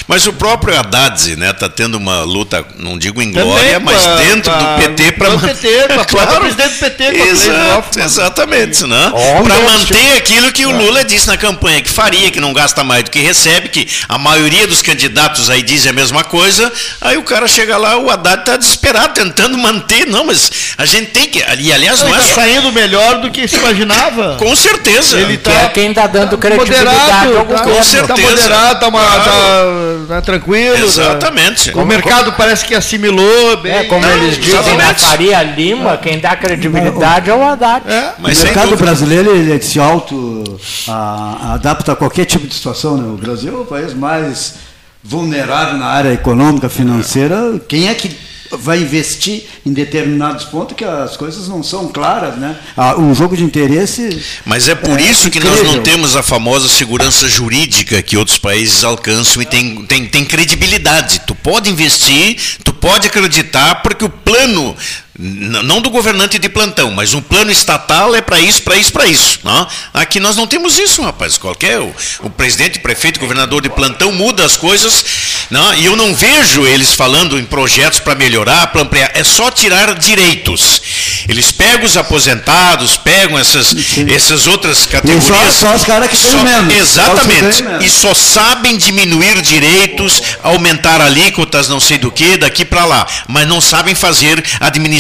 Mas o próprio Haddad, né, tá tendo uma luta, não digo em glória, Também, mas pra, dentro pra, do PT para manter. PT, pra claro, presidente do PT, Exato, Exatamente, né? Para manter aquilo que o é. Lula disse na campanha que faria, que não gasta mais do que recebe, que a maioria dos candidatos aí dizem a mesma coisa. Aí o cara chega lá, o Haddad está desesperado, tentando manter. Não, mas a gente tem que. E aliás, Ele não é está só. saindo melhor do que se imaginava. Com certeza. Ele Que é quem está dando credibilidade moderado, ao tá. Com certeza. tá moderado, tá, uma- Claro. tá- tá tranquilo. tá- Exatamente. O mercado parece que assimilou bem. É, como Não, eles dizem na exatamente. Faria Lima, quem dá credibilidade é o Haddad. Mas o mercado dúvida. brasileiro ele se auto a- adapta a qualquer tipo de situação. Né? O Brasil é o país mais vulnerável na área econômica, financeira. Quem é que vai investir em determinados pontos que as coisas não são claras, né? Ah, o jogo de interesse. Mas é por É isso que nós incrível. não temos a famosa segurança jurídica que outros países alcançam e tem, tem, tem credibilidade. Tu pode investir, tu pode acreditar, porque o plano, não do governante de plantão, mas um plano estatal é para isso, para isso, para isso. Não? Aqui nós não temos isso, rapaz. Qualquer, o, o presidente, prefeito, governador de plantão muda as coisas, não? e eu não vejo eles falando em projetos para melhorar, para ampliar. É só tirar direitos. Eles pegam os aposentados, pegam essas, essas outras categorias. só os caras que Só- menos. Só Exatamente. menos. E só sabem diminuir direitos, aumentar alíquotas, não sei do que, daqui para lá. Mas não sabem fazer,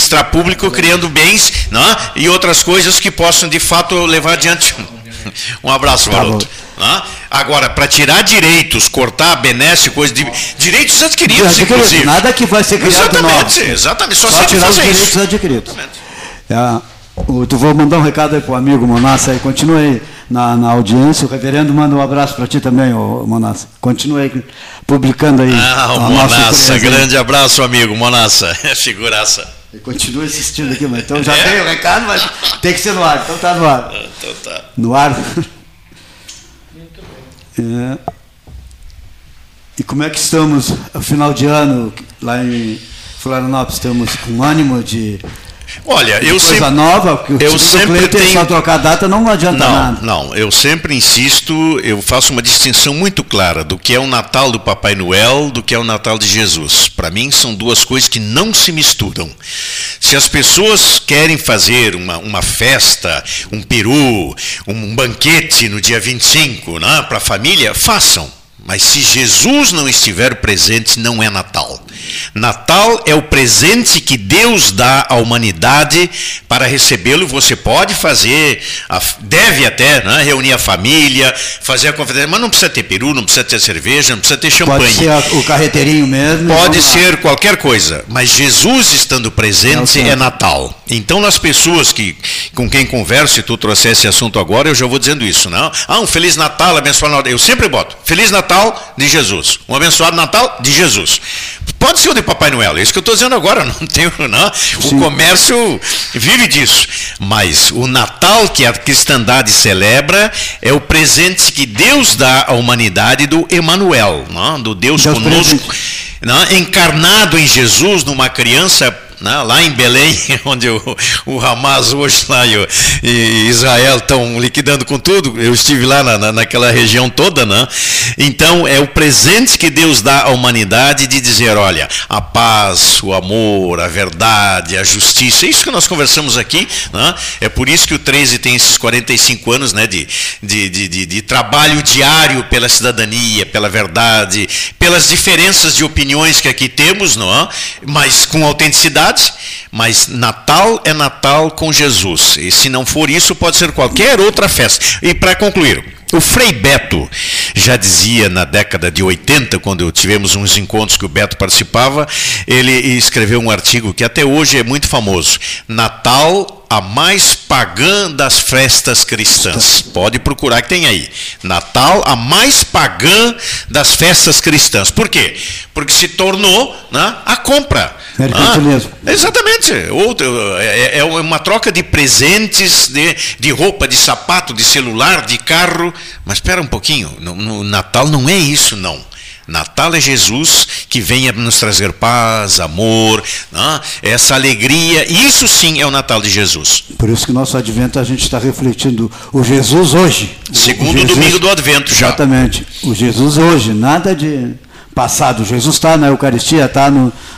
administrar público, criando bens né? e outras coisas que possam de fato levar adiante. Um abraço, Tá Maroto. Né? Agora, para tirar direitos, cortar benesse, coisa de. Direitos adquiridos, Adquiridos, inclusive. Nada que vai ser criado Exatamente, novo. exatamente. Só, Só tirar os direitos isso. adquiridos. É, o- tu vou mandar um recado aí pro amigo Monassa aí, continue aí na, na audiência. O reverendo manda um abraço para ti também, ô, Monassa. Continue aí publicando aí. Ah, o Monassa, grande abraço, amigo. Monassa, figuraça. E continue assistindo aqui, mas então já É? tem o recado, mas tem que ser no ar. Então tá no ar. Então tá. No ar. É. E como é que estamos, ao final de ano, lá em Florianópolis, estamos com ânimo de Olha, eu coisa sempre. nova, porque eu o sempre Cleiton tenho- só trocar data não adianta Não, nada. não, eu sempre insisto, eu faço uma distinção muito clara do que é o Natal do Papai Noel, do que é o Natal de Jesus. Para mim são duas coisas que não se misturam. Se as pessoas querem fazer uma, uma festa, um peru, um banquete no dia 25, né, para a família, façam. Mas se Jesus não estiver presente, não é Natal. Natal é o presente que Deus dá à humanidade para recebê-lo. Você pode fazer, deve até né, reunir a família, fazer a conferência, mas não precisa ter peru, não precisa ter cerveja, não precisa ter champanhe. Pode ser o carreteirinho mesmo. e Pode ser qualquer coisa, mas Jesus estando É presente centro. é Natal. Então, nas pessoas que com quem converso, se tu trouxer esse assunto agora, eu já vou dizendo isso, não? Ah, um Feliz Natal, abençoado. Eu sempre boto Feliz Natal de Jesus. Um abençoado Natal de Jesus. Pode ser o de Papai Noel, é isso que eu estou dizendo agora, não tenho, não. O comércio vive disso. Mas o Natal que a cristandade celebra é o presente que Deus dá à humanidade do Emanuel, não? do Deus, Deus conosco né, encarnado em Jesus, numa criança né, lá em Belém, onde o, o Hamas hoje lá e, e Israel estão liquidando com tudo, eu estive lá na, na- naquela região toda, né? Então é o presente que Deus dá à humanidade de dizer, olha, a paz, o amor, a verdade, a justiça, é isso que nós conversamos aqui, né? É por isso que o 13 tem esses 45 anos, né, de, de, de, de- de trabalho diário pela cidadania, pela verdade, pelas diferenças de opiniões que aqui temos, não é? Mas com autenticidade, mas Natal é Natal com Jesus. E se não for isso, pode ser qualquer outra festa. E para concluir, o Frei Beto já dizia na década de 80, quando tivemos uns encontros que o Beto participava, ele escreveu um artigo que até hoje é muito famoso. Natal a mais pagã das festas cristãs. Pode procurar que tem aí. Natal, a mais pagã das festas cristãs. Por quê? Porque se tornou né, a compra. Mercantilismo. Ah, exatamente. Outro, é, é uma troca de presentes, de, de roupa, de sapato, de celular, de carro. Mas espera um pouquinho. No, no Natal não é isso, não. Natal é Jesus que venha nos trazer paz, amor, né? essa alegria. Isso sim é o Natal de Jesus. Por isso que nosso advento a gente está refletindo o Jesus hoje. O- o Segundo Jesus- domingo do Advento já. Exatamente. O Jesus hoje, nada de passado. Jesus está na Eucaristia, está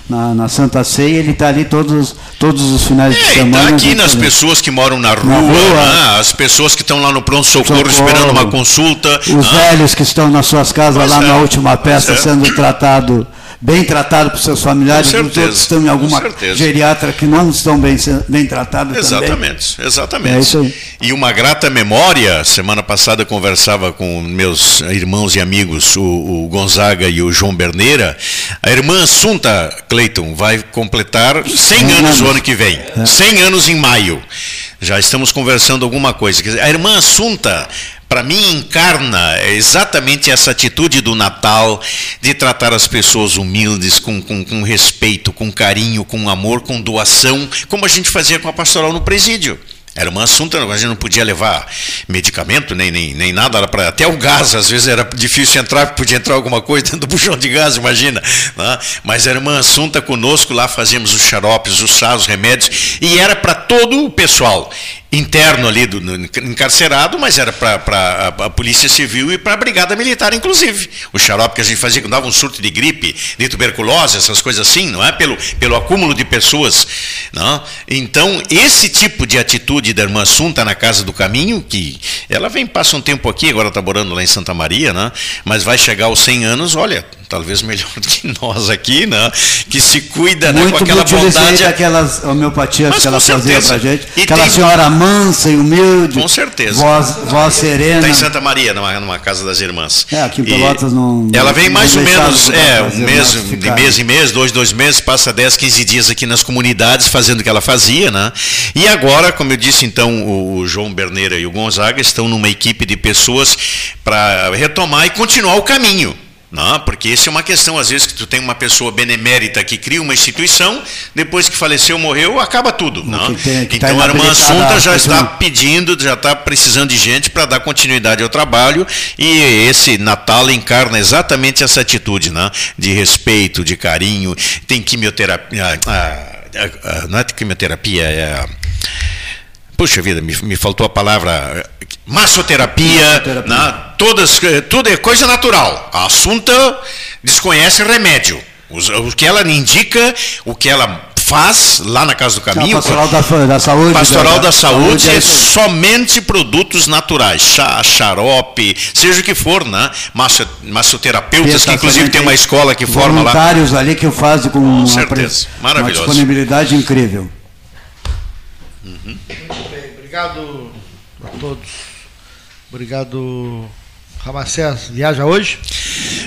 na, na Santa Ceia, ele está ali todos, todos os finais de É, e semana. tá a aqui gente nas pessoas que moram na rua, Na rua. né? as pessoas que estão lá no pronto-socorro Socorro. esperando uma consulta. Os né? velhos que estão nas suas casas Pois lá é, na última peça é. sendo tratado bem tratado por seus familiares, Com os outros certeza, estão em alguma certeza. geriatra que não estão bem, bem tratados Exatamente, também. exatamente. É isso aí. E uma grata memória, semana passada eu conversava com meus irmãos e amigos, o, o Gonzaga e o João Berneira. A irmã Assunta Cleiton vai completar 100 anos o ano que vem. 100 anos em maio. Já estamos conversando alguma coisa. A irmã Assunta para mim encarna exatamente essa atitude do Natal de tratar as pessoas humildes com, com, com respeito, com carinho, com amor, com doação, como a gente fazia com a pastoral no presídio. Era um assunto, a gente não podia levar medicamento, nem, nem, nem nada, era pra, até o gás, às vezes era difícil entrar, podia entrar alguma coisa dentro do buchão de gás, imagina. né? Mas era uma assunta conosco, lá fazíamos os xaropes, os chás, os remédios, e era para todo o pessoal interno ali do no- encarcerado, mas era para a, polícia civil e para a brigada militar, inclusive. O xarope que a gente fazia quando dava um surto de gripe, de tuberculose, essas coisas assim, não é? Pelo, pelo acúmulo de pessoas. Não? Então, esse tipo de atitude da irmã Assunta na Casa do Caminho, que ela vem, passa um tempo aqui, agora está morando lá em Santa Maria, né? mas vai chegar aos 100 anos, olha, talvez melhor do que nós aqui, né? que se cuida né, com aquela bondade. aquelas homeopatias Mas que ela fazia pra gente. E Aquela tem- senhora mansa e humilde. Com certeza. Voz, voz serena. Está em Santa Maria, numa, numa casa das irmãs. É, aqui em E Pelotas não. Ela vem mais ou menos, é, para um mês, de mês em mês, dois, dois meses, passa 10, 15 dias aqui nas comunidades fazendo o que ela fazia, né? E agora, como eu disse, então, o, o João Berneira e o Gonzaga estão numa equipe de pessoas para retomar e continuar o caminho. Não, porque isso é uma questão, às vezes, que tu tem uma pessoa benemérita que cria uma instituição, depois que faleceu, morreu, acaba tudo. Não? que tem- que tá então a irmã Assunta já está pedindo, já está precisando de gente para dar continuidade ao trabalho e esse Natal encarna exatamente essa atitude, né? De respeito, de carinho, tem quimioterapia, ah, ah, ah, não é quimioterapia, é Puxa vida, me, me faltou a palavra eh, massoterapia, né? Todas, eh, tudo é coisa natural. A Assunta desconhece remédio. Os- O, que ela indica, o que ela faz lá na Casa do Caminho. A pastoral da, da saúde. Pastoral da, saúde, é é aí. somente produtos naturais, chá, xarope, seja o que for, né? Masso, massoterapeutas, que inclusive tem uma escola que forma lá. Voluntários ali que fazem com, uma, certeza. uma Maravilhoso. disponibilidade incrível. Obrigado a todos. Obrigado, Ramacés. Viaja hoje?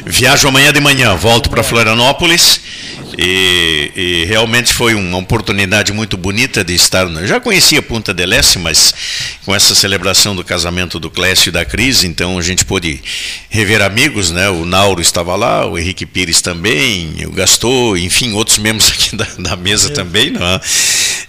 Viajo amanhã de manhã, volto para Florianópolis e, e realmente foi uma oportunidade muito bonita de estar. Eu já conhecia Punta del Este, mas com essa celebração do casamento do Clécio e da Cris, então a gente pôde rever amigos, né? O Nauro estava lá, o Henrique Pires também, o Gastou, enfim, outros membros aqui da, da mesa também, não é?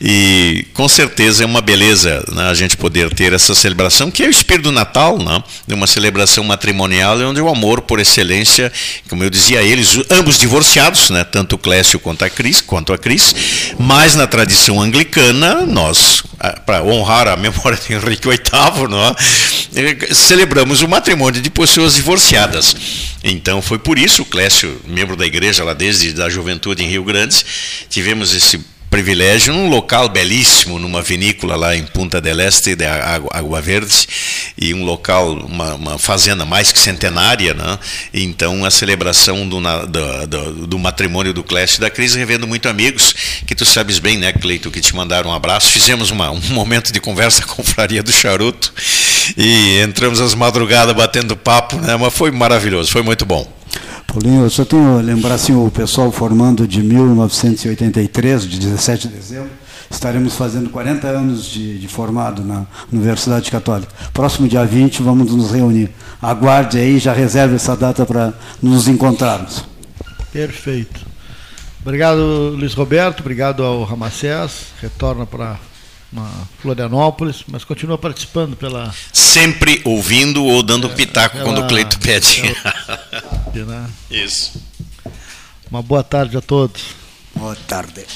E com certeza é uma beleza né, a gente poder ter essa celebração, que é o espírito do Natal, né, de uma celebração matrimonial, onde o amor por excelência, como eu dizia a eles, ambos divorciados, né, tanto o Clécio quanto a Cris, quanto a Cris, mas na tradição anglicana, nós, para honrar a memória de Henrique VIII, não é, eh, celebramos o matrimônio de pessoas divorciadas. Então foi por isso, o Clécio, membro da igreja lá desde a juventude em Rio Grande, tivemos esse privilégio num local belíssimo, numa vinícola lá em Punta del Este, de Água, Verde, e um local, uma, uma fazenda mais que centenária, né? Então a celebração do, do, do- do matrimônio do Clécio e da Cris, revendo muito amigos, que tu sabes bem, né, Cleito, que te mandaram um abraço. Fizemos uma- um momento de conversa com a Confraria do Charuto e entramos às madrugadas batendo papo, né? Mas foi maravilhoso, foi muito bom. Paulinho, eu só tenho lembrar assim, o pessoal formando de 1983, de 17 de dezembro, estaremos fazendo 40 anos de, de formado na Universidade Católica. Próximo dia 20 vamos nos reunir. Aguarde aí, já reserve essa data para nos encontrarmos. Perfeito. Obrigado, Luiz Roberto. Obrigado ao Ramacés. Retorna para Florianópolis, mas continua participando pela. Sempre ouvindo ou dando pitaco ela- quando o Cleito pede. né? Isso. Uma boa tarde a todos. Boa tarde.